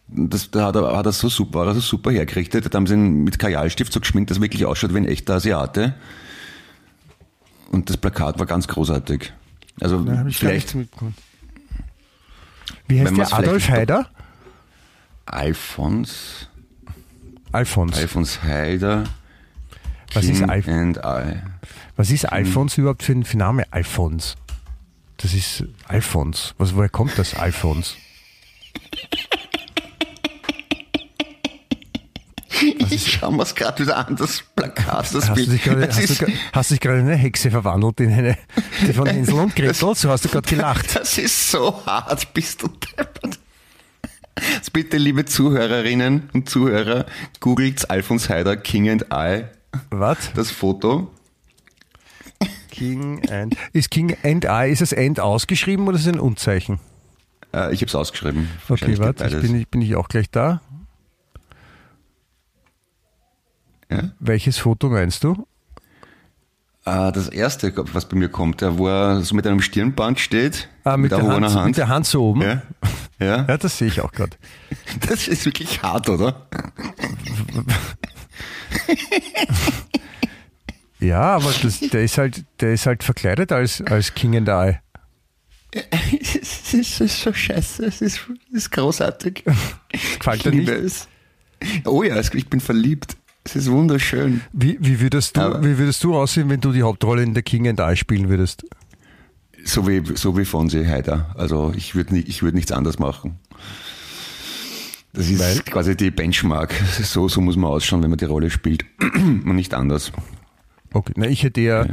das, da hat er, hat er so super, war er so super hergerichtet. Da haben sie ihn mit Kajalstift so geschminkt, dass er wirklich ausschaut wie ein echter Asiate. Und das Plakat war ganz großartig. Also gar vielleicht. Wie heißt der? Adolf Heider? Alfons, Alfons. Alfons Heider, Was ist King Alf- and I. Was ist Alfons überhaupt für ein für ein Name? Alfons. Das ist Alfons. Was, woher kommt das Alfons? Ich schau mir's gerade wieder an, das Plakat, das Hast du Bild. dich gerade, Es hast du, hast du dich gerade in eine Hexe verwandelt, in eine die von Hänsel und Gretel? So hast du gerade gelacht. Das ist so hart, bist du deppert. Jetzt bitte, liebe Zuhörerinnen und Zuhörer, googelt Alfons Heider, King and I, Was? das Foto. King and. Ist King and I, ist das End ausgeschrieben oder ist es ein Unzeichen? Äh, ich habe es ausgeschrieben. Okay, warte, ich bin, ich bin ich auch gleich da. Ja? Welches Foto meinst du? Äh, das erste, was bei mir kommt, da wo er so mit einem Stirnband steht, Ah, mit, der erhobener Hand, mit der Hand so oben. Ja, ja. Ja, das sehe ich auch gerade. Das ist wirklich hart, oder? Ja, aber das, der ist halt, der ist halt verkleidet als, als King and I. Es ist, es ist so scheiße, es ist, es ist großartig. Gefällt Ich dir nicht? liebe es. Oh ja, es- ich bin verliebt. Es ist wunderschön. Wie, wie, würdest du, Aber- wie würdest du aussehen, wenn du die Hauptrolle in der King and I spielen würdest? So wie, so wie Fonsi Heider. Also ich würde nicht, ich würde nichts anderes machen. Das ist Weil? quasi die Benchmark. So, so muss man ausschauen, wenn man die Rolle spielt. Und nicht anders. Okay, na, ich hätte ja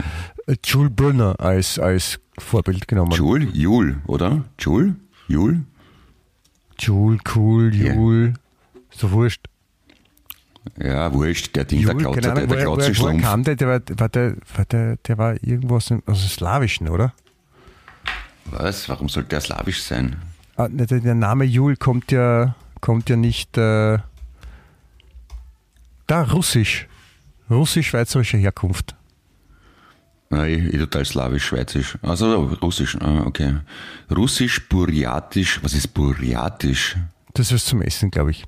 äh, Jules Brunner als, als Vorbild genommen. Jul? Jul, oder? Jul? Jul? Jules, cool, Ja. Jules. So wurscht. Ja, wurscht, der Ding, der Jules, keine der, Ahnung, der Klauze-Schlumpf. kam der? Der war, war, der, war, der, der war irgendwo aus dem, aus dem Slawischen, oder? Was? Warum sollte der slawisch sein? Ah, ne, der, der Name Jul kommt ja, kommt ja nicht. Äh, da, russisch. Russisch-schweizerischer Herkunft. Eh, eh total slawisch, schweizisch. Also russisch, ah, okay. Russisch, Burjatisch, was ist Burjatisch? Das ist zum Essen, glaube ich.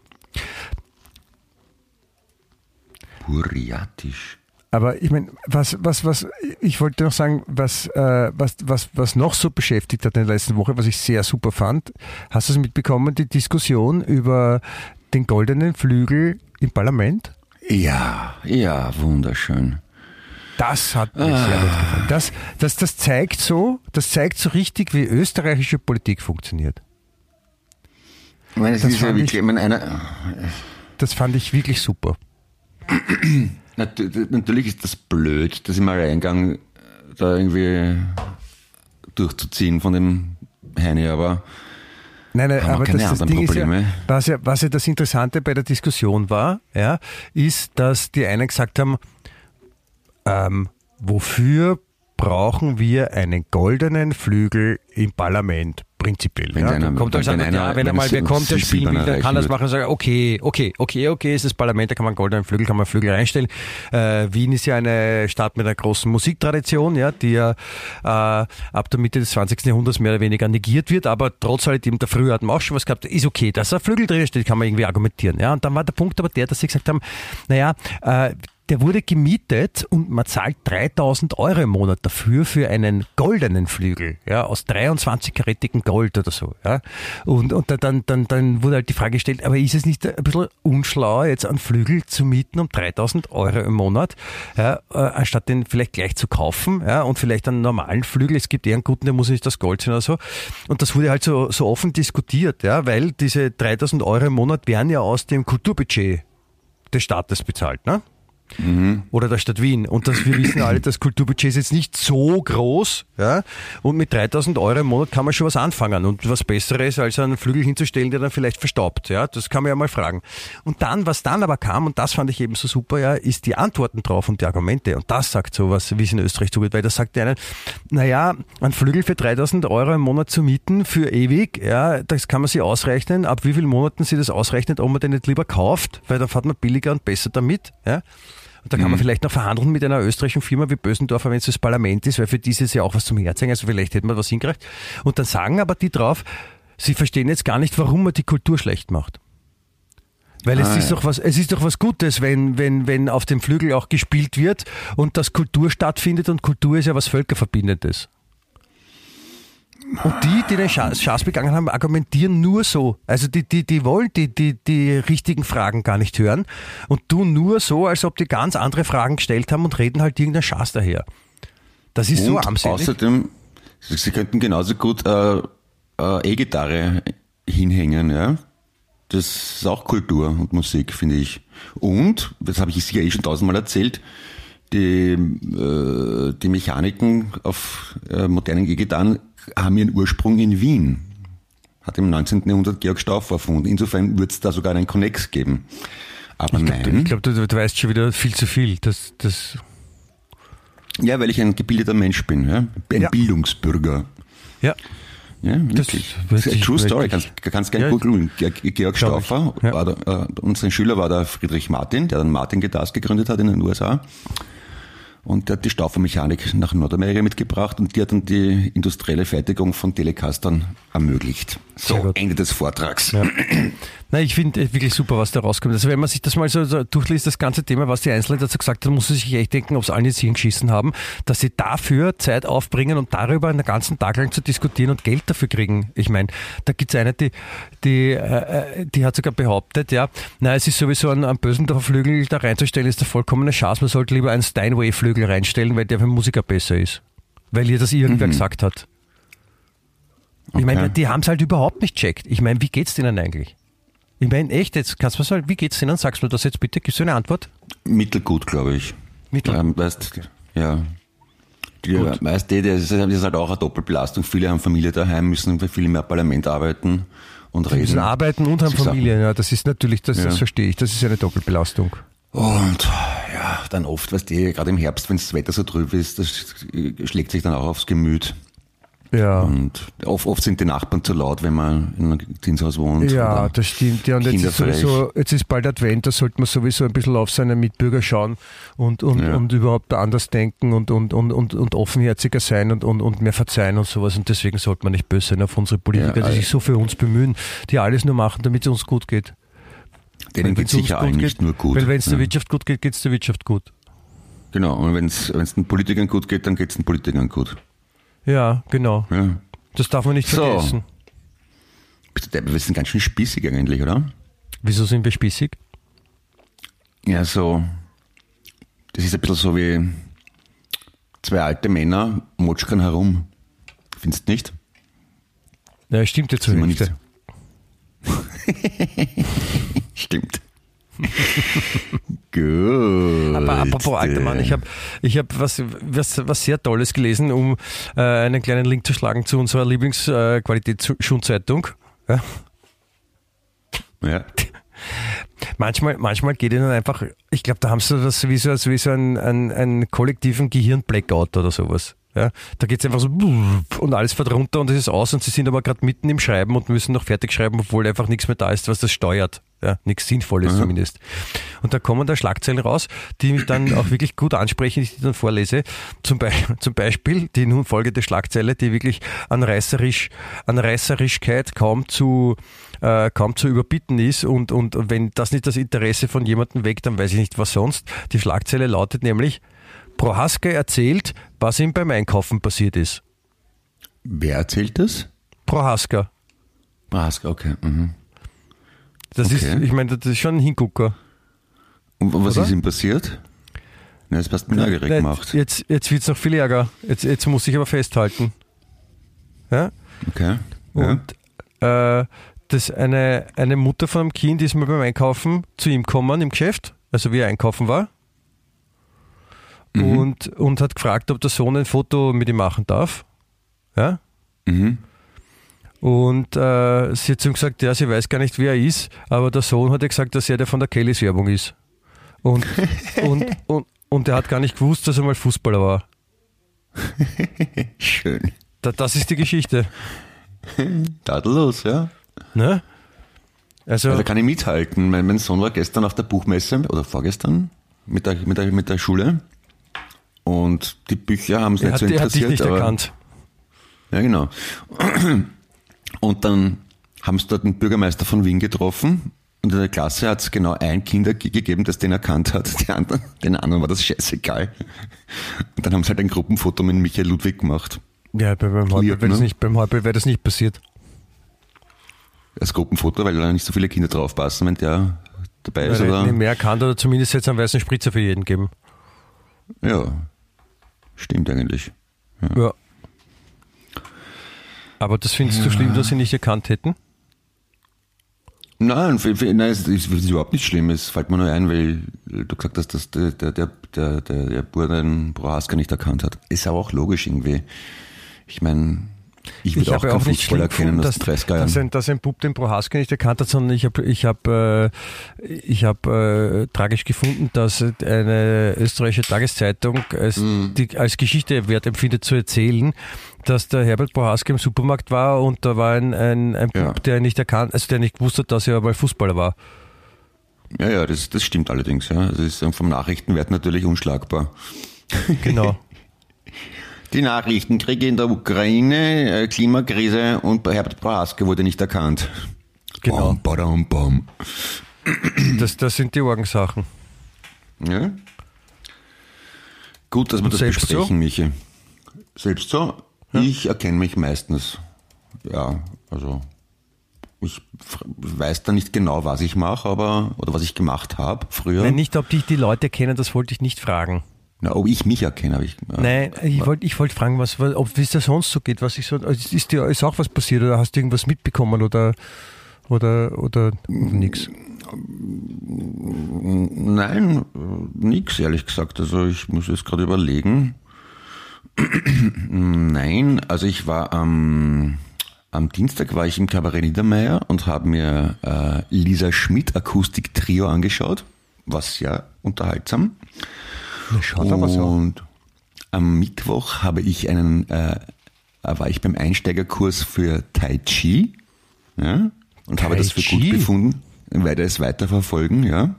Burjatisch. Aber ich meine, was, was, was, ich wollte noch sagen, was, äh, was, was, was noch so beschäftigt hat in der letzten Woche, was ich sehr super fand, hast du es mitbekommen, die Diskussion über den goldenen Flügel im Parlament? Ja, ja, wunderschön. Das hat mir sehr gut gefallen. Das, das, das zeigt so, das zeigt so richtig, wie österreichische Politik funktioniert. Ich meine, Das ist ja fand ich- wirklich, ich meine, einer, Das fand ich wirklich super. nat- natürlich ist das blöd, das im Alleingang da irgendwie durchzuziehen von dem Heini, aber Nein, nein, aber das, das Ding Probleme? ist ja was, ja, was ja das Interessante bei der Diskussion war, ja, ist, dass die einen gesagt haben, ähm, wofür brauchen wir einen goldenen Flügel im Parlament? Prinzipiell. Wenn ja. einer- kommt wenn sagen, einer- ja, wenn wenn einmal es wer kommt, der spielen will, dann kann das erreichen machen und sagen, okay, okay, okay, okay, ist das Parlament, da kann man einen goldenen Flügel, kann man Flügel reinstellen. Äh, Wien ist ja eine Stadt mit einer großen Musiktradition, ja, die ja äh, ab der Mitte des 20. Jahrhunderts mehr oder weniger negiert wird, aber trotz alledem, der früher hat man auch schon was gehabt, ist okay, dass ein Flügel drin steht, kann man irgendwie argumentieren. Ja, und dann war der Punkt aber der, dass sie gesagt haben, naja, äh, der wurde gemietet und man zahlt 3000 Euro im Monat dafür für einen goldenen Flügel, ja, aus 23 karätigem Gold oder so, ja. Und, und dann, dann, dann wurde halt die Frage gestellt, aber ist es nicht ein bisschen unschlauer, jetzt einen Flügel zu mieten um 3000 Euro im Monat, ja, äh, anstatt den vielleicht gleich zu kaufen, ja, und vielleicht einen normalen Flügel, es gibt eher einen guten, der muss nicht das Gold sein oder so. Und das wurde halt so, so offen diskutiert, ja, weil diese 3000 Euro im Monat werden ja aus dem Kulturbudget des Staates bezahlt, ne? Mhm. Oder der Stadt Wien. Und das, wir wissen alle, das Kulturbudget ist jetzt nicht so groß. Ja? Und mit 3000 Euro im Monat kann man schon was anfangen. Und was Besseres, als einen Flügel hinzustellen, der dann vielleicht verstaubt. Ja? Das kann man ja mal fragen. Und dann, was dann aber kam, und das fand ich eben so super, ja, ist die Antworten drauf und die Argumente. Und das sagt so was, wie es in Österreich zugeht. Weil da sagt der eine, naja, ein Flügel für 3000 Euro im Monat zu mieten, für ewig, ja, das kann man sich ausrechnen. Ab wie vielen Monaten sie das ausrechnet, ob man den nicht lieber kauft, weil dann fährt man billiger und besser damit. Ja? Da kann man mhm. vielleicht noch verhandeln mit einer österreichischen Firma wie Bösendorfer, wenn es das Parlament ist, weil für die ist es ja auch was zum Herzeigen, also vielleicht hätte man was hingekriegt. Und dann sagen aber die drauf, sie verstehen jetzt gar nicht, warum man die Kultur schlecht macht. Weil es ah, ist ja. doch was, es ist doch was Gutes, wenn, wenn, wenn auf dem Flügel auch gespielt wird und dass Kultur stattfindet und Kultur ist ja was Völkerverbindendes. Und die, die den Schaß begangen haben, argumentieren nur so. Also die, die, die wollen die, die, die richtigen Fragen gar nicht hören und tun nur so, als ob die ganz andere Fragen gestellt haben und reden halt irgendeinen Schaß daher. Das ist und so armselig. Außerdem, sie könnten genauso gut äh, äh, E-Gitarre hinhängen, ja. Das ist auch Kultur und Musik, finde ich. Und, das habe ich sicher eh schon tausendmal erzählt, die, äh, die Mechaniken auf äh, modernen E-Gitarren haben ihren Ursprung in Wien. Hat im 19. Jahrhundert Georg Stauffer erfunden. Insofern wird es da sogar einen Connex geben. Aber ich glaub, nein. Ich glaube, du, du, weißt schon wieder viel zu viel. Das, das ja, weil ich ein gebildeter Mensch bin, ja? ein ja. Bildungsbürger. Ja. Ja, wirklich. Das, das ist eine True Story, kannst, kannst gerne ja, googeln. Georg Stauffer, ja. war der, äh, unser Schüler war der Friedrich Martin, der dann Martin Guitars gegründet hat in den USA. Und der hat die Staufermechanik nach Nordamerika mitgebracht und die hat dann die industrielle Fertigung von Telecastern ermöglicht. So, Ende des Vortrags. Ja. Nein, ich finde wirklich super, was da rauskommt. Also wenn man sich das mal so, so durchliest, das ganze Thema, was die Einzelnen dazu gesagt haben, muss man sich echt denken, ob es allen jetzt hingeschissen haben, dass sie dafür Zeit aufbringen und darüber einen ganzen Tag lang zu diskutieren und Geld dafür kriegen. Ich meine, da gibt es eine, die, die, äh, die hat sogar behauptet, ja, na, es ist sowieso ein, ein Bösendorfer Flügel da reinzustellen, ist der vollkommene Chance. Man sollte lieber einen Steinway-Flügel reinstellen, weil der für Musiker besser ist. Weil ihr das irgendwer mhm. gesagt hat. Ich okay. meine, die haben es halt überhaupt nicht checkt. Ich meine, wie geht's denen eigentlich? Ich meine, echt, jetzt kannst du sagen, wie geht's Ihnen? Sagst du das jetzt bitte? Gibst du eine Antwort? Mittelgut, glaube ich. Mittelgut. Ähm, weißt, ja. Die, weißt du, das ist halt auch eine Doppelbelastung. Viele haben Familie daheim, müssen für viel mehr Parlament arbeiten und reden. Müssen arbeiten und haben Familie, ja. Das ist natürlich, das, ja. das verstehe ich. Das ist eine Doppelbelastung. Und ja, dann oft, weißt du, gerade im Herbst, wenn das Wetter so trüb ist, das schlägt sich dann auch aufs Gemüt. Ja. Und oft, oft sind die Nachbarn zu laut, wenn man in einem Diensthaus wohnt. Ja, das stimmt. Ja, und jetzt ist, sowieso, jetzt ist bald Advent, da sollte man sowieso ein bisschen auf seine Mitbürger schauen und, und, ja. und überhaupt anders denken und, und, und, und, und offenherziger sein und, und, und mehr verzeihen und sowas. Und deswegen sollte man nicht böse sein auf unsere Politiker, ja, die sich so für uns bemühen, die alles nur machen, damit es uns gut geht. Denen geht es sicher allen nicht nur gut. Weil wenn es der Wirtschaft gut geht, geht es der Wirtschaft gut. Genau, und wenn es den Politikern gut geht, dann geht es den Politikern gut. Ja, genau. Ja. Das darf man nicht so. vergessen. Wir sind ganz schön spießig eigentlich, oder? Wieso sind wir spießig? Ja, so. Das ist ein bisschen so wie zwei alte Männer motschkern herum. Findest du nicht? Ja, stimmt jetzt so nicht. stimmt. Gut. Aber apropos alter Mann, ich habe ich hab was, was, was sehr Tolles gelesen, um äh, einen kleinen Link zu schlagen zu unserer Lieblingsqualitätsschulzeitung. Äh, ja. ja. Manchmal, manchmal geht ihnen einfach, ich glaube, da haben sie das wie so, wie so einen, einen, einen kollektiven Gehirn-Blackout oder sowas. Ja, da geht es einfach so und alles fährt runter und es ist aus und sie sind aber gerade mitten im Schreiben und müssen noch fertig schreiben, obwohl einfach nichts mehr da ist, was das steuert. Ja, nichts Sinnvolles Aha. zumindest. Und da kommen da Schlagzeilen raus, die mich dann auch wirklich gut ansprechen, die ich dann vorlese. Zum, Be zum Beispiel die nun folgende Schlagzeile, die wirklich an, Reißerisch, an Reißerischkeit kaum zu, äh, kaum zu überbieten ist. Und, und wenn das nicht das Interesse von jemandem weckt, dann weiß ich nicht, was sonst. Die Schlagzeile lautet nämlich, Prohaska erzählt, was ihm beim Einkaufen passiert ist. Wer erzählt das? Prohaska. Braska, okay. Mhm. Das ist, Okay. ich meine, das ist schon ein Hingucker. Und was Oder? ist ihm passiert? Na, hast du mir neugierig gemacht. Jetzt, jetzt wird es noch viel ärger. Jetzt, jetzt muss ich aber festhalten. Ja? Okay. Ja. Und äh, das eine, eine Mutter von einem Kind ist mal beim Einkaufen zu ihm gekommen im Geschäft, also wie er einkaufen war. Mhm. Und, und hat gefragt, ob der Sohn ein Foto mit ihm machen darf. Ja? Mhm. Und äh, sie hat zu ihm gesagt, ja, sie weiß gar nicht, wer er ist, aber der Sohn hat ihr gesagt, dass er der von der Kellys Werbung ist. Und, und, und, und er hat gar nicht gewusst, dass er mal Fußballer war. Schön. Da, das ist die Geschichte. Tadellos, ja. Ne? Also, Ja, da kann ich mithalten. Mein, mein Sohn war gestern auf der Buchmesse oder vorgestern mit der, mit der, mit der Schule. Und die Bücher haben es nicht hat, so er hat dich interessiert. nicht aber, erkannt. Ja, genau. Und dann haben sie dort den Bürgermeister von Wien getroffen. Und in der Klasse hat es genau ein Kind ge- gegeben, das den erkannt hat. Die anderen, den anderen war das scheißegal. Und dann haben sie halt ein Gruppenfoto mit Michael Ludwig gemacht. Ja, bei- beim Weird, wäre das, ne? wäre das nicht passiert. Als Gruppenfoto, weil da nicht so viele Kinder draufpassen, wenn der dabei ist. Er Oder? nicht mehr erkannt oder zumindest jetzt einen weißen Spritzer für jeden geben. Ja, stimmt eigentlich. Ja. Aber das findest du schlimm, dass sie nicht erkannt hätten? Nein, nein, es ist, es ist überhaupt nicht schlimm. Es fällt mir nur ein, weil du gesagt hast, dass der, der, der, der, der, der Bur den Prohaska nicht erkannt hat. Ist aber auch logisch irgendwie. Ich meine, ich würde auch habe keinen Fußball erkennen dass, aus 30er Jahren. dass, ein, dass ein Bub den Prohaska nicht erkannt hat, sondern ich habe ich hab, äh, ich hab, äh, tragisch gefunden, dass eine österreichische Tageszeitung als, Mhm. die, als Geschichte wert empfindet zu erzählen, dass der Herbert Prohaska im Supermarkt war und da war ein, ein, ein Bub, Ja. der nicht erkannt, also der nicht gewusst hat, dass er mal Fußballer war. Ja, ja, das, das stimmt allerdings. Ja. Das ist vom Nachrichtenwert natürlich unschlagbar. Genau. Die Nachrichten, Kriege in der Ukraine, äh, Klimakrise und bei Herbert Prohaska wurde nicht erkannt. Genau. Bam, badam, bam. Das, das sind die Orgensachen. Ja. Gut, dass wir Und das besprechen, so? Michi. Selbst so? Ich erkenne mich meistens. Ja, also ich weiß da nicht genau, was ich mache, aber oder was ich gemacht habe früher. Nein, nicht, ob dich die Leute kennen, das wollte ich nicht fragen. Na, ob ich mich erkenne, habe ich. ja. Nein, ich wollte ich wollt fragen, was, was- ob wie es dir sonst so geht. Was ich so, ist, ist dir ist auch was passiert oder hast du irgendwas mitbekommen oder oder oder nix? Nein, äh, nix, ehrlich gesagt. Also ich muss jetzt gerade überlegen. Nein, also ich war am, am Dienstag war ich im Kabarett Niedermeyer und habe mir äh, Lisa Schmidt Akustik Trio angeschaut. War sehr unterhaltsam. Das schaut aber so. Und am Mittwoch habe ich einen, äh, war ich beim Einsteigerkurs für Tai Chi ja, und habe Tai das für gut Chi? befunden, werde es weiterverfolgen, ja.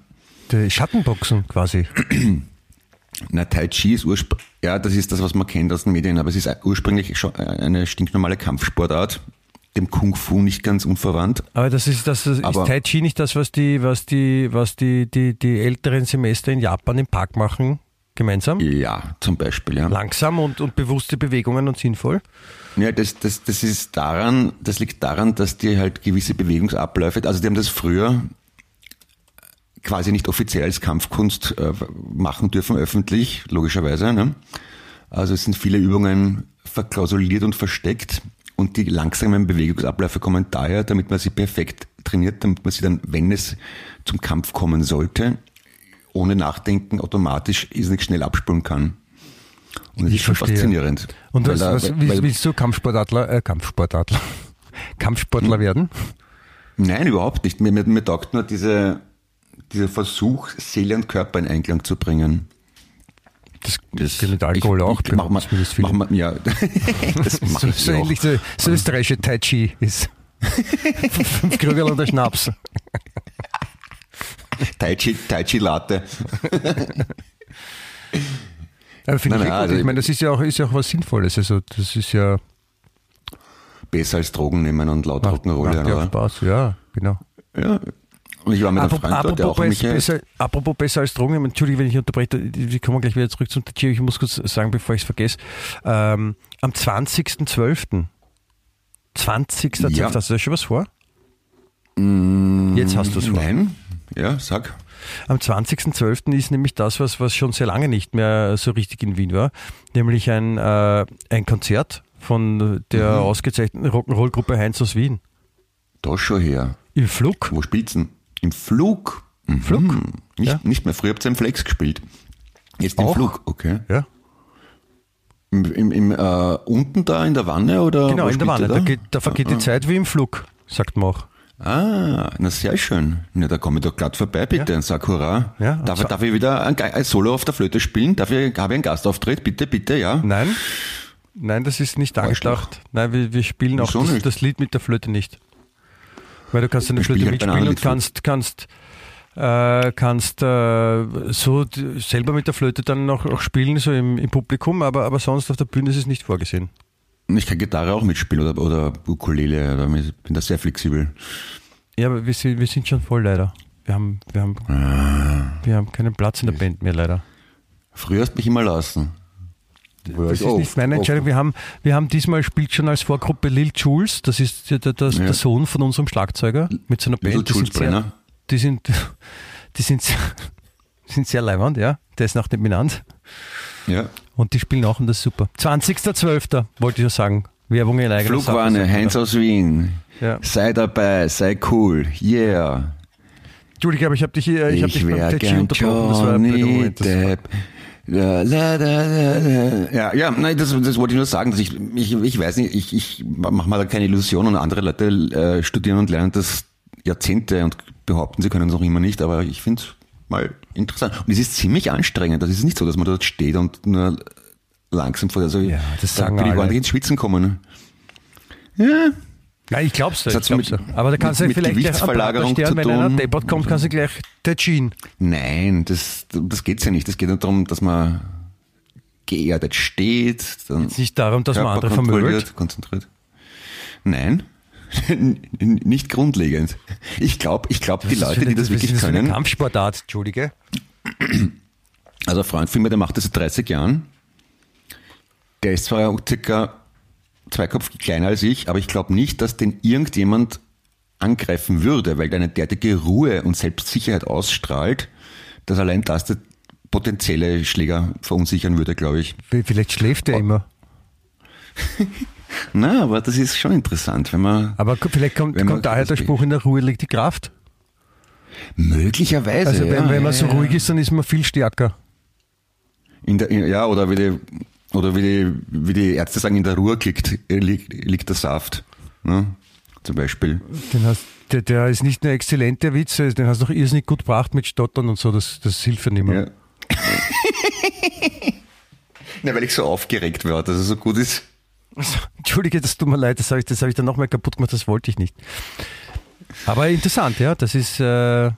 Die Schattenboxen quasi. Na, Tai Chi ist ursprünglich, ja, das ist das, was man kennt aus den Medien, aber es ist ursprünglich schon eine stinknormale Kampfsportart, dem Kung Fu nicht ganz unverwandt. Aber das ist das ist Aber- Tai Chi nicht das, was die was die was die die die älteren Semester in Japan im Park machen gemeinsam? Ja, zum Beispiel, ja. Langsam und, und bewusste Bewegungen und sinnvoll. Ja, das, das, das ist daran, das liegt daran, dass die halt gewisse Bewegungsabläufe, also die haben das früher quasi nicht offiziell als Kampfkunst äh, machen dürfen, öffentlich, logischerweise. Ne? Also es sind viele Übungen verklausuliert und versteckt und die langsamen Bewegungsabläufe kommen daher, damit man sie perfekt trainiert, damit man sie dann, wenn es zum Kampf kommen sollte, ohne Nachdenken automatisch irrsinnig schnell abspulen kann. Und das Ich ist schon verstehe. faszinierend. Und Weil was, weil- willst du Kampfsportadler, äh, Kampfsportadler, Kampfsportler werden? Nein, überhaupt nicht. Mir, mir, mir taugt nur diese, dieser Versuch, Seele und Körper in Einklang zu bringen. Das, Das geht mit Alkohol ich, auch. Ich, mach mal, viele. mach mal, ja, das mache so, ich so ähnlich so, so österreichische Tai Chi ist. Fünf Krügel und der Schnaps. Tai Chi, tai Chi Latte. Aber finde Nein, ich, nein, also ich meine, das ist ja auch, ist ja auch was Sinnvolles. Also das ist ja Besser als Drogen nehmen und laut macht, Rock'n'Roll macht ja auch? Spaß. Ja, genau. Ja. Und ich war mit einem Apropos, Freund dort, der auch apropos, mich besser, apropos besser als Drogen, Entschuldige, wenn ich unterbreche, wir kommen gleich wieder zurück zum Tachio. Ich muss kurz sagen, bevor ich es vergesse. Ähm, am 20.12. 20.12. Ja. Hast du da schon was vor? Mm, Jetzt hast du es vor. Nein, ja, sag. Am 20.12. ist nämlich das, was, was schon sehr lange nicht mehr so richtig in Wien war, nämlich ein, äh, ein Konzert von der Mhm. ausgezeichneten Rock'n'Roll-Gruppe Heinz aus Wien. Da schon her. Im Flug. Wo spielt's denn? Im Flug? Mhm. Flug? Nicht, Ja. nicht mehr. Früher habt ihr im Flex gespielt. Jetzt im Auch? Flug, okay. Ja, Im, im, im, äh, unten da in der Wanne oder? genau, in der Wanne. ihr Da, geht, da vergeht Ah, die Zeit wie im Flug, sagt man auch. Ah, na sehr schön. Na, da komme ich doch glatt vorbei, bitte, Ja. und sag Hurra. Ja, darf, und ich- darf ich wieder ein, ein Solo auf der Flöte spielen? Darf ich, habe ich einen Gastauftritt? Bitte, bitte, ja. Nein, nein, das ist nicht angedacht. Nein, wir, wir spielen auch das, das Lied mit der Flöte nicht. Weil du kannst eine Ich spiel Flöte halt mitspielen und kannst, kannst, äh, kannst äh, so selber mit der Flöte dann noch, auch spielen, so im, im Publikum, aber, aber sonst auf der Bühne ist es nicht vorgesehen. Ich kann Gitarre auch mitspielen oder, oder Ukulele. Oder, ich bin da sehr flexibel. Ja, aber wir sind, wir sind schon voll leider. Wir haben, wir haben, Ah. wir haben keinen Platz in der Band mehr leider. Früher hast du mich immer lassen. Das ist nicht meine Entscheidung. Wir haben, wir haben diesmal spielt schon als Vorgruppe Lil Jules, das ist der, der, der, Ja. der Sohn von unserem Schlagzeuger mit seiner Band. Die Jules sind, sehr, Brenner. die sind, die sind, sehr- sind sehr leibend, ja. Der ist nach dem benannt. Ja. Und die spielen auch und das ist super. 20.12. wollte ich ja sagen. Werbung in eigener Flugwarne, Sache. Heinz aus Wien. Ja. Sei dabei, sei cool. Yeah. Entschuldige, aber ich habe dich, äh, ich hab dich beim wär Tai Chi gern unterbrochen. Das war ein Depp. La, la, la. Ja, ja, nein, das, das wollte ich nur sagen, dass ich, ich, ich weiß nicht, ich, ich mache da keine Illusionen. Andere Leute äh, studieren und lernen das Jahrzehnte und behaupten, sie können es noch immer nicht, aber ich finde es mal interessant. Und es ist ziemlich anstrengend. Das ist nicht so, dass man dort steht und nur langsam vor, also Ja, das da sagen bin ich alle. gar nicht ins Schwitzen kommen. Ja, Nein, ich glaub's. Das Ich glaub's mit- Aber da kannst du mit vielleicht gleich am Gewichtsverlagerung Prater stehen, zu wenn einer tun. deppert kommt, kannst du gleich Chi. Nein, das, das geht's ja nicht. Es geht nur darum, dass man geerdet steht. Dann Es ist nicht darum, dass man andere kontrolliert, konzentriert. Nein, nicht grundlegend. Ich glaube, ich glaub, die Leute, die das wirklich für eine können, Kampfsportart, Entschuldige. also ein Freund von mir, der macht das seit 30 Jahren. Der ist zwar circa zwei Kopf kleiner als ich, aber ich glaube nicht, dass den irgendjemand angreifen würde, weil der eine derartige Ruhe und Selbstsicherheit ausstrahlt, dass allein das die potenzielle Schläger verunsichern würde, glaube ich. Vielleicht schläft er immer. Na, aber das ist schon interessant, wenn man Aber vielleicht kommt, Wenn man- kommt daher der Spruch, in der Ruhe liegt die Kraft. möglicherweise, Also wenn, ja, wenn man so ruhig ist, dann ist man viel stärker. in der, in, ja, oder wie die, oder wie die, wie die Ärzte sagen, in der Ruhe liegt, äh, liegt, liegt der Saft. Ne? Zum Beispiel. Den hast, der, der ist nicht nur exzellent, der Witz, den hast du auch irrsinnig gut gebracht mit Stottern und so, das, das hilft ja nicht mehr. Ja. Na, weil ich so aufgeregt war, dass es so gut ist. Entschuldige, das tut mir leid, das habe ich, das hab ich dann nochmal kaputt gemacht, das wollte ich nicht. Aber interessant, ja, das ist äh,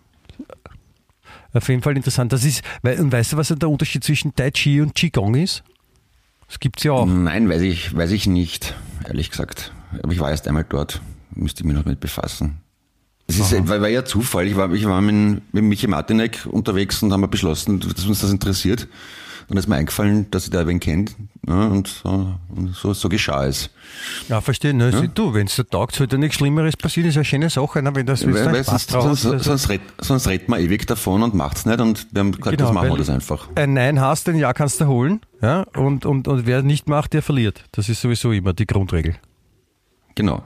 auf jeden Fall interessant. Das ist, weil, und weißt du, was der Unterschied zwischen Tai Chi und Qigong ist? Das gibt es ja auch. Nein, weiß ich, weiß ich nicht, ehrlich gesagt. Aber ich war erst einmal dort, müsste mich noch mit befassen. Es ist, war, war ja Zufall. Ich war, ich war mit, mit Michi Martinek unterwegs und haben wir beschlossen, dass uns das interessiert. Dann ist mir eingefallen, dass ich da wen kennt. Ja, und so, und so, so geschah es. Ja, verstehe. Ne? Ja. Du, wenn es dir taugt, sollte nichts Schlimmeres passieren, ist eine schöne Sache, ne? wenn das wenn Weil, weil sonst, sonst. Also, sonst, red, sonst redet man ewig davon und macht's nicht. Und wir haben gesagt, Genau, das machen wir das einfach. ein Nein hast, ein Ja kannst du holen. Ja? Und, und, und wer nicht macht, der verliert. Das ist sowieso immer die Grundregel. Genau.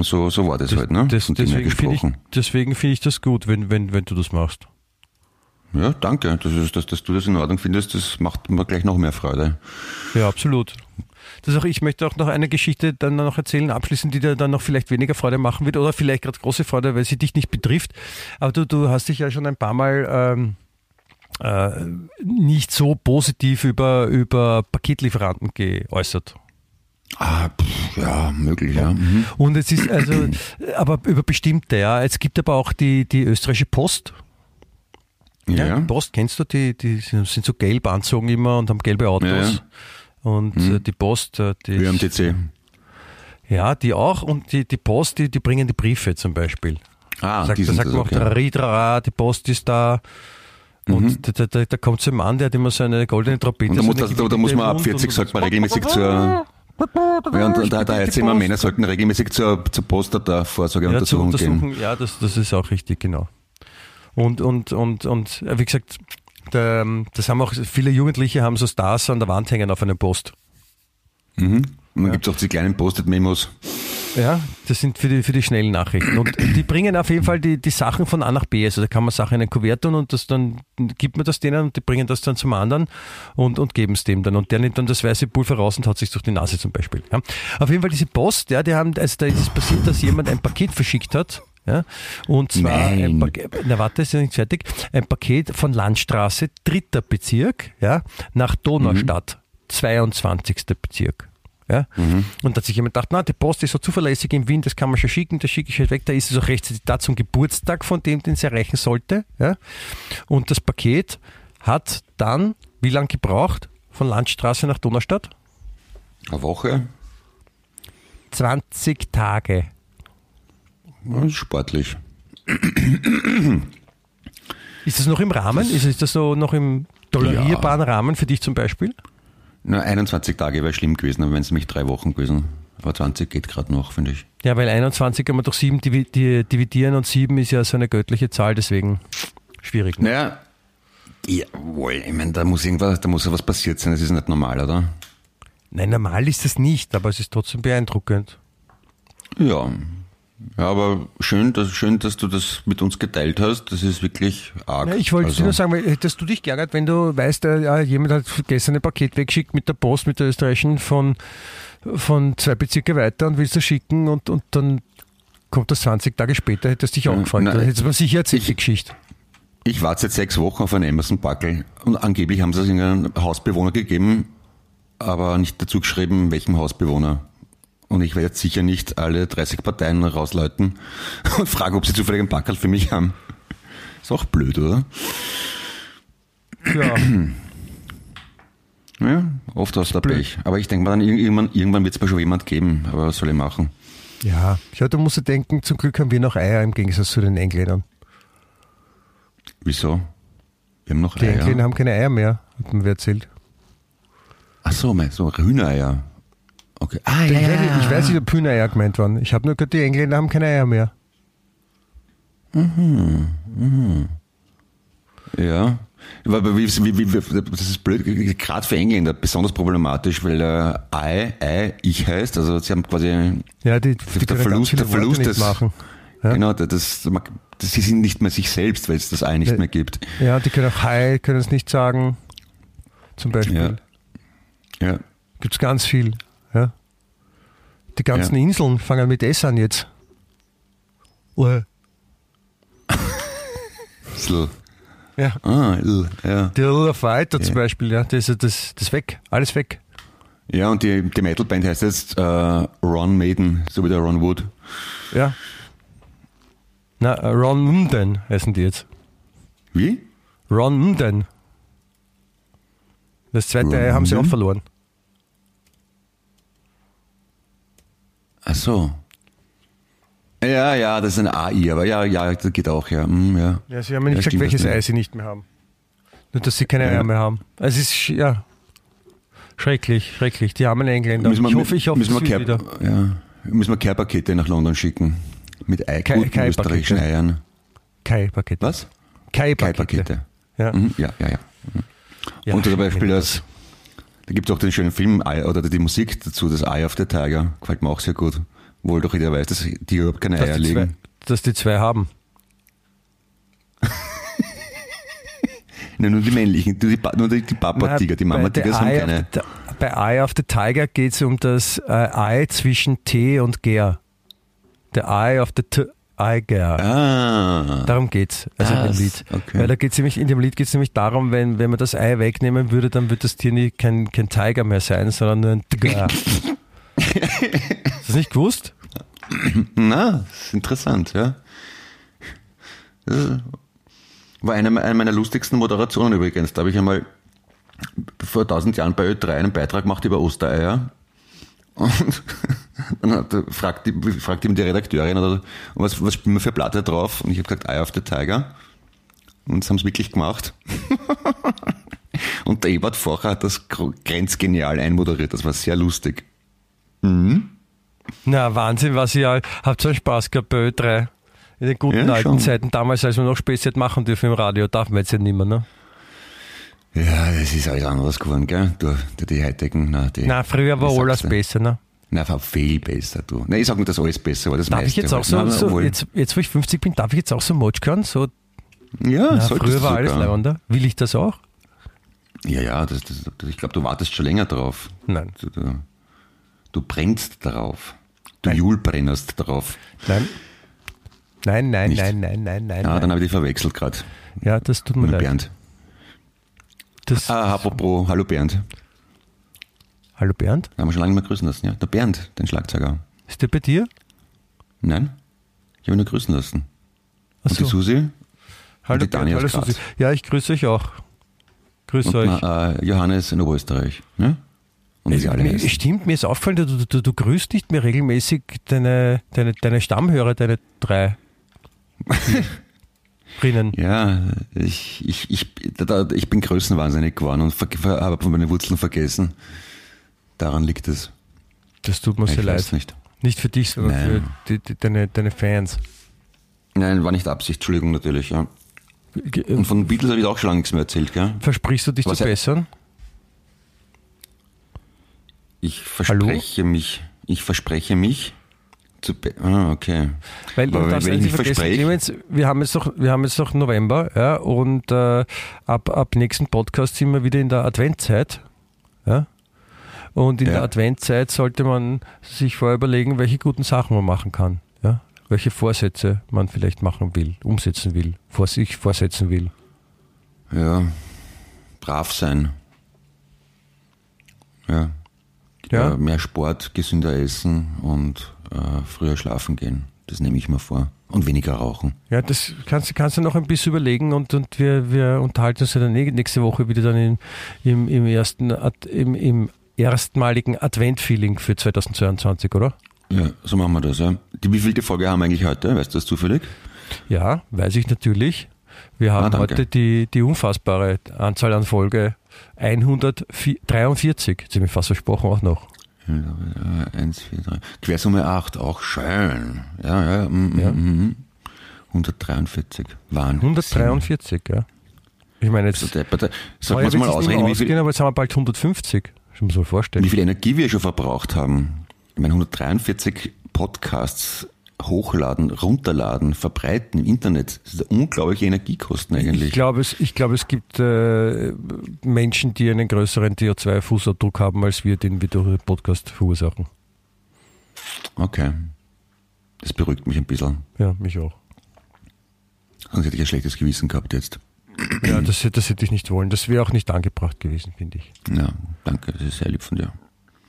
So, so war das, halt, ne? Das, deswegen finde ich, deswegen finde ich das gut, wenn, wenn, wenn du das machst. Ja, danke. Das ist, dass, dass du das in Ordnung findest, das macht mir gleich noch mehr Freude. Ja, absolut. Das auch, ich möchte auch noch eine Geschichte dann noch erzählen, abschließend, die dir dann noch vielleicht weniger Freude machen wird oder vielleicht gerade große Freude, weil sie dich nicht betrifft. Aber du, du hast dich ja schon ein paar Mal ähm, äh, nicht so positiv über, über Paketlieferanten geäußert. Ah, pff, ja, möglich, ja. Mhm. Und es ist also, aber über bestimmte, ja. Es gibt aber auch die, die österreichische Post. Ja. Post, kennst du die? Die sind, so gelb anzogen immer und haben gelbe Autos. Ja, ja. Und äh, die Post, äh, die ist- ÖMTC. ja, die auch. Und die, die Post, die, die bringen die Briefe zum Beispiel. Ah, sagt, die da sagt man auch, okay. Riedra, die Post ist da. Und da, da, da, da kommt so ein Mann, der hat immer so eine goldene Trompete. Und da so muss, eine das, da, muss man ab Mund 40, und- sagt man regelmäßig zur, ja, und da, da erzählen wir, Männer sollten regelmäßig zur, zur der ja, gehen. Ja, das, das ist auch richtig, genau. Und, und, und, und äh, wie gesagt, der, das haben auch viele Jugendliche haben so Stars an der Wand hängen auf einem Post. Mhm. Und dann gibt es auch die kleinen Post-it-Memos. Ja, das sind für die, für die schnellen Nachrichten. Und die bringen auf jeden Fall die, die Sachen von A nach B. Also da kann man Sachen in ein Kuvert tun und das dann gibt man das denen und die bringen das dann zum anderen und, und geben es dem dann. Und der nimmt dann das weiße Pulver raus und hat sich durch die Nase zum Beispiel. Ja. Auf jeden Fall diese Post, ja, die haben, also da ist es passiert, dass jemand ein Paket verschickt hat. Ja, und zwar ein Nein. Paket, na warte, ist ja nicht fertig, ein Paket von Landstraße, dritter Bezirk, ja, nach Donaustadt, 22. Bezirk. Ja? Und da hat sich jemand gedacht, na, die Post ist so zuverlässig im Wien, das kann man schon schicken, das schicke ich halt weg, da ist es auch rechtzeitig da zum Geburtstag von dem, den es erreichen sollte. Ja? Und das Paket hat dann, wie lange gebraucht, von Landstraße nach Donaustadt? Eine Woche. 20 Tage. Ja, ist sportlich. Ist das noch im Rahmen? Ist, ist das so noch im tolerierbaren Rahmen für dich zum Beispiel? Na, 21 Tage wäre schlimm gewesen, aber wenn es nämlich drei Wochen gewesen. Aber 20 geht gerade noch, finde ich. Ja, weil 21 kann man durch 7 divi- di- dividieren und 7 ist ja so eine göttliche Zahl, deswegen schwierig. Ne? Naja, jawohl, ich meine, da muss irgendwas, da muss ja was passiert sein, das ist nicht normal, oder? Nein, normal ist es nicht, aber es ist trotzdem beeindruckend. Ja. Ja, aber schön, dass, schön, dass du das mit uns geteilt hast. Das ist wirklich arg. Ja, ich wollte also, nur sagen, hättest du dich geärgert, wenn du weißt, äh, ja, jemand hat gestern ein Paket weggeschickt mit der Post, mit der österreichischen von, von zwei Bezirke weiter und willst du schicken und, und dann kommt das 20 Tage später, hättest du dich auch gefreut. nein, Dann hättest du mir sicher erzählt, die Geschichte. Ich warte seit sechs Wochen auf einen Amazon-Packel und angeblich haben sie es irgendeinem Hausbewohner gegeben, aber nicht dazu geschrieben, welchem Hausbewohner. Und ich werde jetzt sicher nicht alle 30 Parteien rausläuten und fragen, ob sie zufällig einen Packel für mich haben. Ist auch blöd, oder? Ja, Ja, oft hast du da. Pech. Aber ich denke mal, dann irgendwann, irgendwann wird es mal schon jemand geben. Aber was soll ich machen? ja. ja, du musst dir denken, zum Glück haben wir noch Eier im Gegensatz zu den Engländern. Wieso? Wir haben noch Die Eier. Engländer haben keine Eier mehr, hat mir wer erzählt. Ach so, mein- so Hühnereier. Okay. Ah, ja, Ich, ja, weiß, ja. ich weiß nicht, ob Hühnereier gemeint waren. Ich habe nur gehört, die Engländer haben keine Eier mehr. Ja. Aber wie, wie, wie, das ist blöd, gerade für Engländer besonders problematisch, weil äh, Ei, Ei, ich heißt, also sie haben quasi Ja, die, die der Verlust, der Verlust des, machen. Ja. genau, das, das, das, sie sind nicht mehr sich selbst, weil es das Ei nicht Ja. mehr gibt. Ja, die können auch Hi, können es nicht sagen. Zum Beispiel. Ja. Ja. Gibt es ganz viel. Die ganzen Ja. Inseln fangen mit S an jetzt. Ue. Sl. Ja. Ah, l, ja. Die Little Fighter zum Ja. Beispiel, ja, das, ist- das, das weg. Alles weg. Ja, und die, die Metalband heißt jetzt äh, Ron Maiden, so wie der Ron Wood. Ja. Na, äh, Ron Mden heißen die jetzt. Wie? Ron Mden. Das zweite Ron Ei haben sie auch verloren. Ach so. Ja, ja, das ist ein AI, aber ja, ja, das geht auch, ja. Hm, ja. Ja, sie haben mir nicht Ja, gesagt, welches Ei sie nicht mehr haben. Nur, dass sie keine Ja. Eier mehr haben. Es ist, ja, schrecklich, schrecklich. Die armen Engländer. Müssen wir, ich hoffe, ich hoffe, müssen wir Care, wieder. ja, müssen wir Care-Pakete nach London schicken. Mit Ei, Kai- Kai-Pakete. österreichischen Eiern. Kai-Pakete. Was? Kai-Pakete. Kai-Pakete. Ja. Mhm, ja, ja, ja. Ja, Und zum Beispiel das, da gibt es auch den schönen Film oder die Musik dazu, das Eye of the Tiger. Gefällt mir auch sehr gut. Wohl doch jeder weiß, dass die überhaupt keine dass Eier die, zwei, legen. dass die zwei haben. Nein, nur die männlichen, nur die, nur die, Papa-Tiger, die Mama-Tiger haben keine. the- Bei Eye of the Tiger geht es um das äh, Ei zwischen T und Ger. The Eye of the Tiger. Ah. Darum geht's, also in Ah, dem Lied. okay. Weil da geht's nämlich, in dem Lied geht es nämlich darum, wenn, wenn man das Ei wegnehmen würde, dann wird das Tier nie, kein, kein Tiger mehr sein, sondern nur ein Tiger. Hast du das nicht gewusst? Na, das ist interessant, ja. Äh, War eine, eine meiner lustigsten Moderationen übrigens. Da habe ich einmal vor tausend Jahren bei Ö3 einen Beitrag gemacht über Ostereier. Und dann hat, fragt, die, fragt ihm die Redakteurin, oder, was, was spielen wir für Platte drauf? Und ich habe gesagt, Eye of the Tiger. Und das haben sie wirklich gemacht. Und der Ebert Focher hat das grenzgenial einmoderiert. Das war sehr lustig. Mhm. Na, Wahnsinn, was ihr habt so einen Spaß gehabt bei Ö3. In den guten Ja, alten schon. Zeiten, damals, als wir noch Späße hätten machen dürfen im Radio, darf man jetzt ja nicht mehr, ne? Ja, es ist alles anders geworden, gell? Du, du die heutigen, na, die. Na, früher war alles du? besser, ne? Na, war viel besser, du. Nein, ich sag nicht, dass alles besser war. Das Darf ich meiste jetzt auch war- so, Nein, so jetzt, jetzt wo ich 50 bin, darf ich jetzt auch so Motsch hören? So, ja, na, früher war alles leibender. Will ich das auch? Ja, ja, das, das, ich glaube, du wartest schon länger drauf. Nein. Du, du, du brennst darauf. Du Julbrennest darauf. Nein. Nein, nein, Nicht. nein, nein, nein, nein. Ja, nein. dann habe ich die verwechselt gerade. Ja, das tut mir leid. Bernd. Das, Ah, apropos, hallo Bernd. Hallo Bernd, Da haben wir schon lange mehr grüßen lassen, ja. Der Bernd, den Schlagzeuger. ist der bei dir? Nein? Ich habe ihn nur grüßen lassen. Ach Und die so. Susi Hallo die Bernd, hallo. Susi. Ja, ich grüße euch auch. Grüße euch. na, äh, Johannes in Oberösterreich. Ne? Und Es, mir, stimmt, mir ist aufgefallen, du, du, du, du grüßt nicht mehr regelmäßig deine, deine, deine Stammhörer, deine drei. Drinnen. Ja, ich, ich, ich, da, ich bin größenwahnsinnig geworden und habe meine Wurzeln vergessen. Daran liegt es. Das tut mir sehr leid. nicht. Nicht für dich, sondern Nein. für die, die, deine, deine Fans. Nein, war nicht Absicht, Entschuldigung natürlich. Ja. Ge- Und von den Beatles habe ich auch schon lange nichts mehr erzählt. Gell? Versprichst du dich Was zu er- bessern? Ich verspreche mich, ich verspreche mich zu. Ah, okay. Weil Aber du darfst nicht vergessen, Clemens, wir haben jetzt doch, wir haben jetzt doch November, ja, und äh, ab, ab nächsten Podcast sind wir wieder in der Adventzeit. Ja? Und in Ja. der Adventzeit sollte man sich vorher überlegen, welche guten Sachen man machen kann. Ja? Welche Vorsätze man vielleicht machen will, umsetzen will, vor sich vorsetzen will. ja, brav sein. Ja. Ja. Äh, mehr Sport, gesünder essen und äh, früher schlafen gehen. Das nehme ich mir vor. Und weniger rauchen. Ja, das kannst, du- kannst du noch ein bisschen überlegen und, und wir, wir unterhalten uns ja dann eh nächste Woche wieder dann im, im, im, ersten, im, im erstmaligen Advent-Feeling für 2022, oder? Ja, so machen wir das, ja. Die wievielte Folge haben wir eigentlich heute? Weißt du das zufällig? Ja, weiß ich natürlich. Wir haben Ah, heute die, die unfassbare Anzahl an Folge 143. Jetzt habe ich fast versprochen auch noch. Äh, Eins, vier, drei. Quersumme 8, auch schön. Ja, ja. Mm, Ja. Mm, mm. 143. Wahnsinn. 143, ja. Ich meine, jetzt So deppert. Wird mal es mehr ausrechnen, wie viel, aber jetzt haben wir bald 150. Das muss sich vorstellen. wie viel Energie wir schon verbraucht haben. Ich meine, 143 Podcasts hochladen, runterladen, verbreiten im Internet. Das ist unglaubliche Energiekosten eigentlich. Ich glaube, es, ich glaube, es gibt äh, Menschen, die einen größeren CO2-Fußabdruck haben, als wir, den wir durch den Podcast verursachen. Okay. Das beruhigt mich ein bisschen. Ja, mich auch. Sonst hätte ich ein schlechtes Gewissen gehabt jetzt. Ja, das, das hätte ich nicht wollen. Das wäre auch nicht angebracht gewesen, finde ich. Ja, danke. Das ist sehr lieb von dir.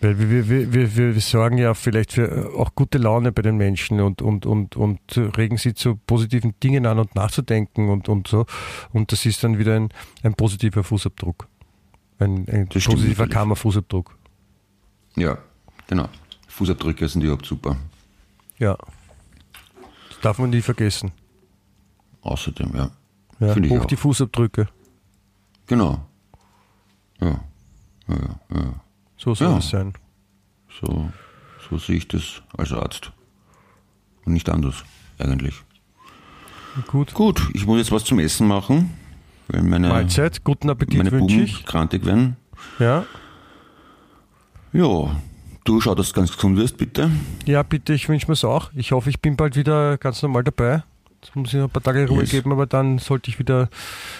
Weil wir, wir, wir, wir, sorgen ja vielleicht für äh, auch gute Laune bei den Menschen und, und, und, und regen sie zu positiven Dingen an und nachzudenken und, und so. Und das ist dann wieder ein, ein positiver Fußabdruck. Ein, ein Das positiver. Karma-Fußabdruck. Ja, genau. Fußabdrücke sind überhaupt super. Ja. Das darf man nie vergessen. Außerdem, ja. Ja. Hoch auch. die Fußabdrücke. Genau. Ja. Ja, ja, ja. So soll Ja. es sein. So, so sehe ich das als Arzt. Und nicht anders, eigentlich. Gut. Gut, ich muss jetzt was zum Essen machen, weil meine, Mahlzeit, guten Appetit meine wünsche Buben ich. krantig werden. Ja. Ja, du schau, dass du ganz gesund wirst, bitte. ja, bitte, ich wünsche mir es auch. Ich hoffe, ich bin bald wieder ganz normal dabei. Jetzt muss ich noch ein paar Tage Ruhe Yes. geben, aber dann sollte ich wieder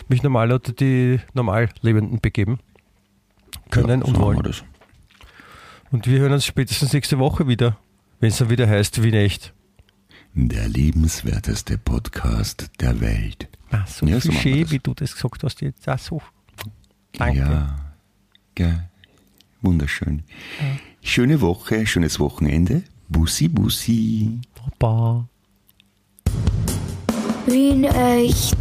mich normal unter die Normallebenden begeben können ja, und so wollen. Und wir hören uns spätestens nächste Woche wieder, wenn es dann wieder heißt, wie echt. Der lebenswerteste Podcast der Welt. Ah, so Ja, so das. wie du das gesagt hast jetzt. Ah, so. Danke. Ja, gell. wunderschön. Schöne Woche, schönes Wochenende. Bussi, bussi. Baba. Wien echt.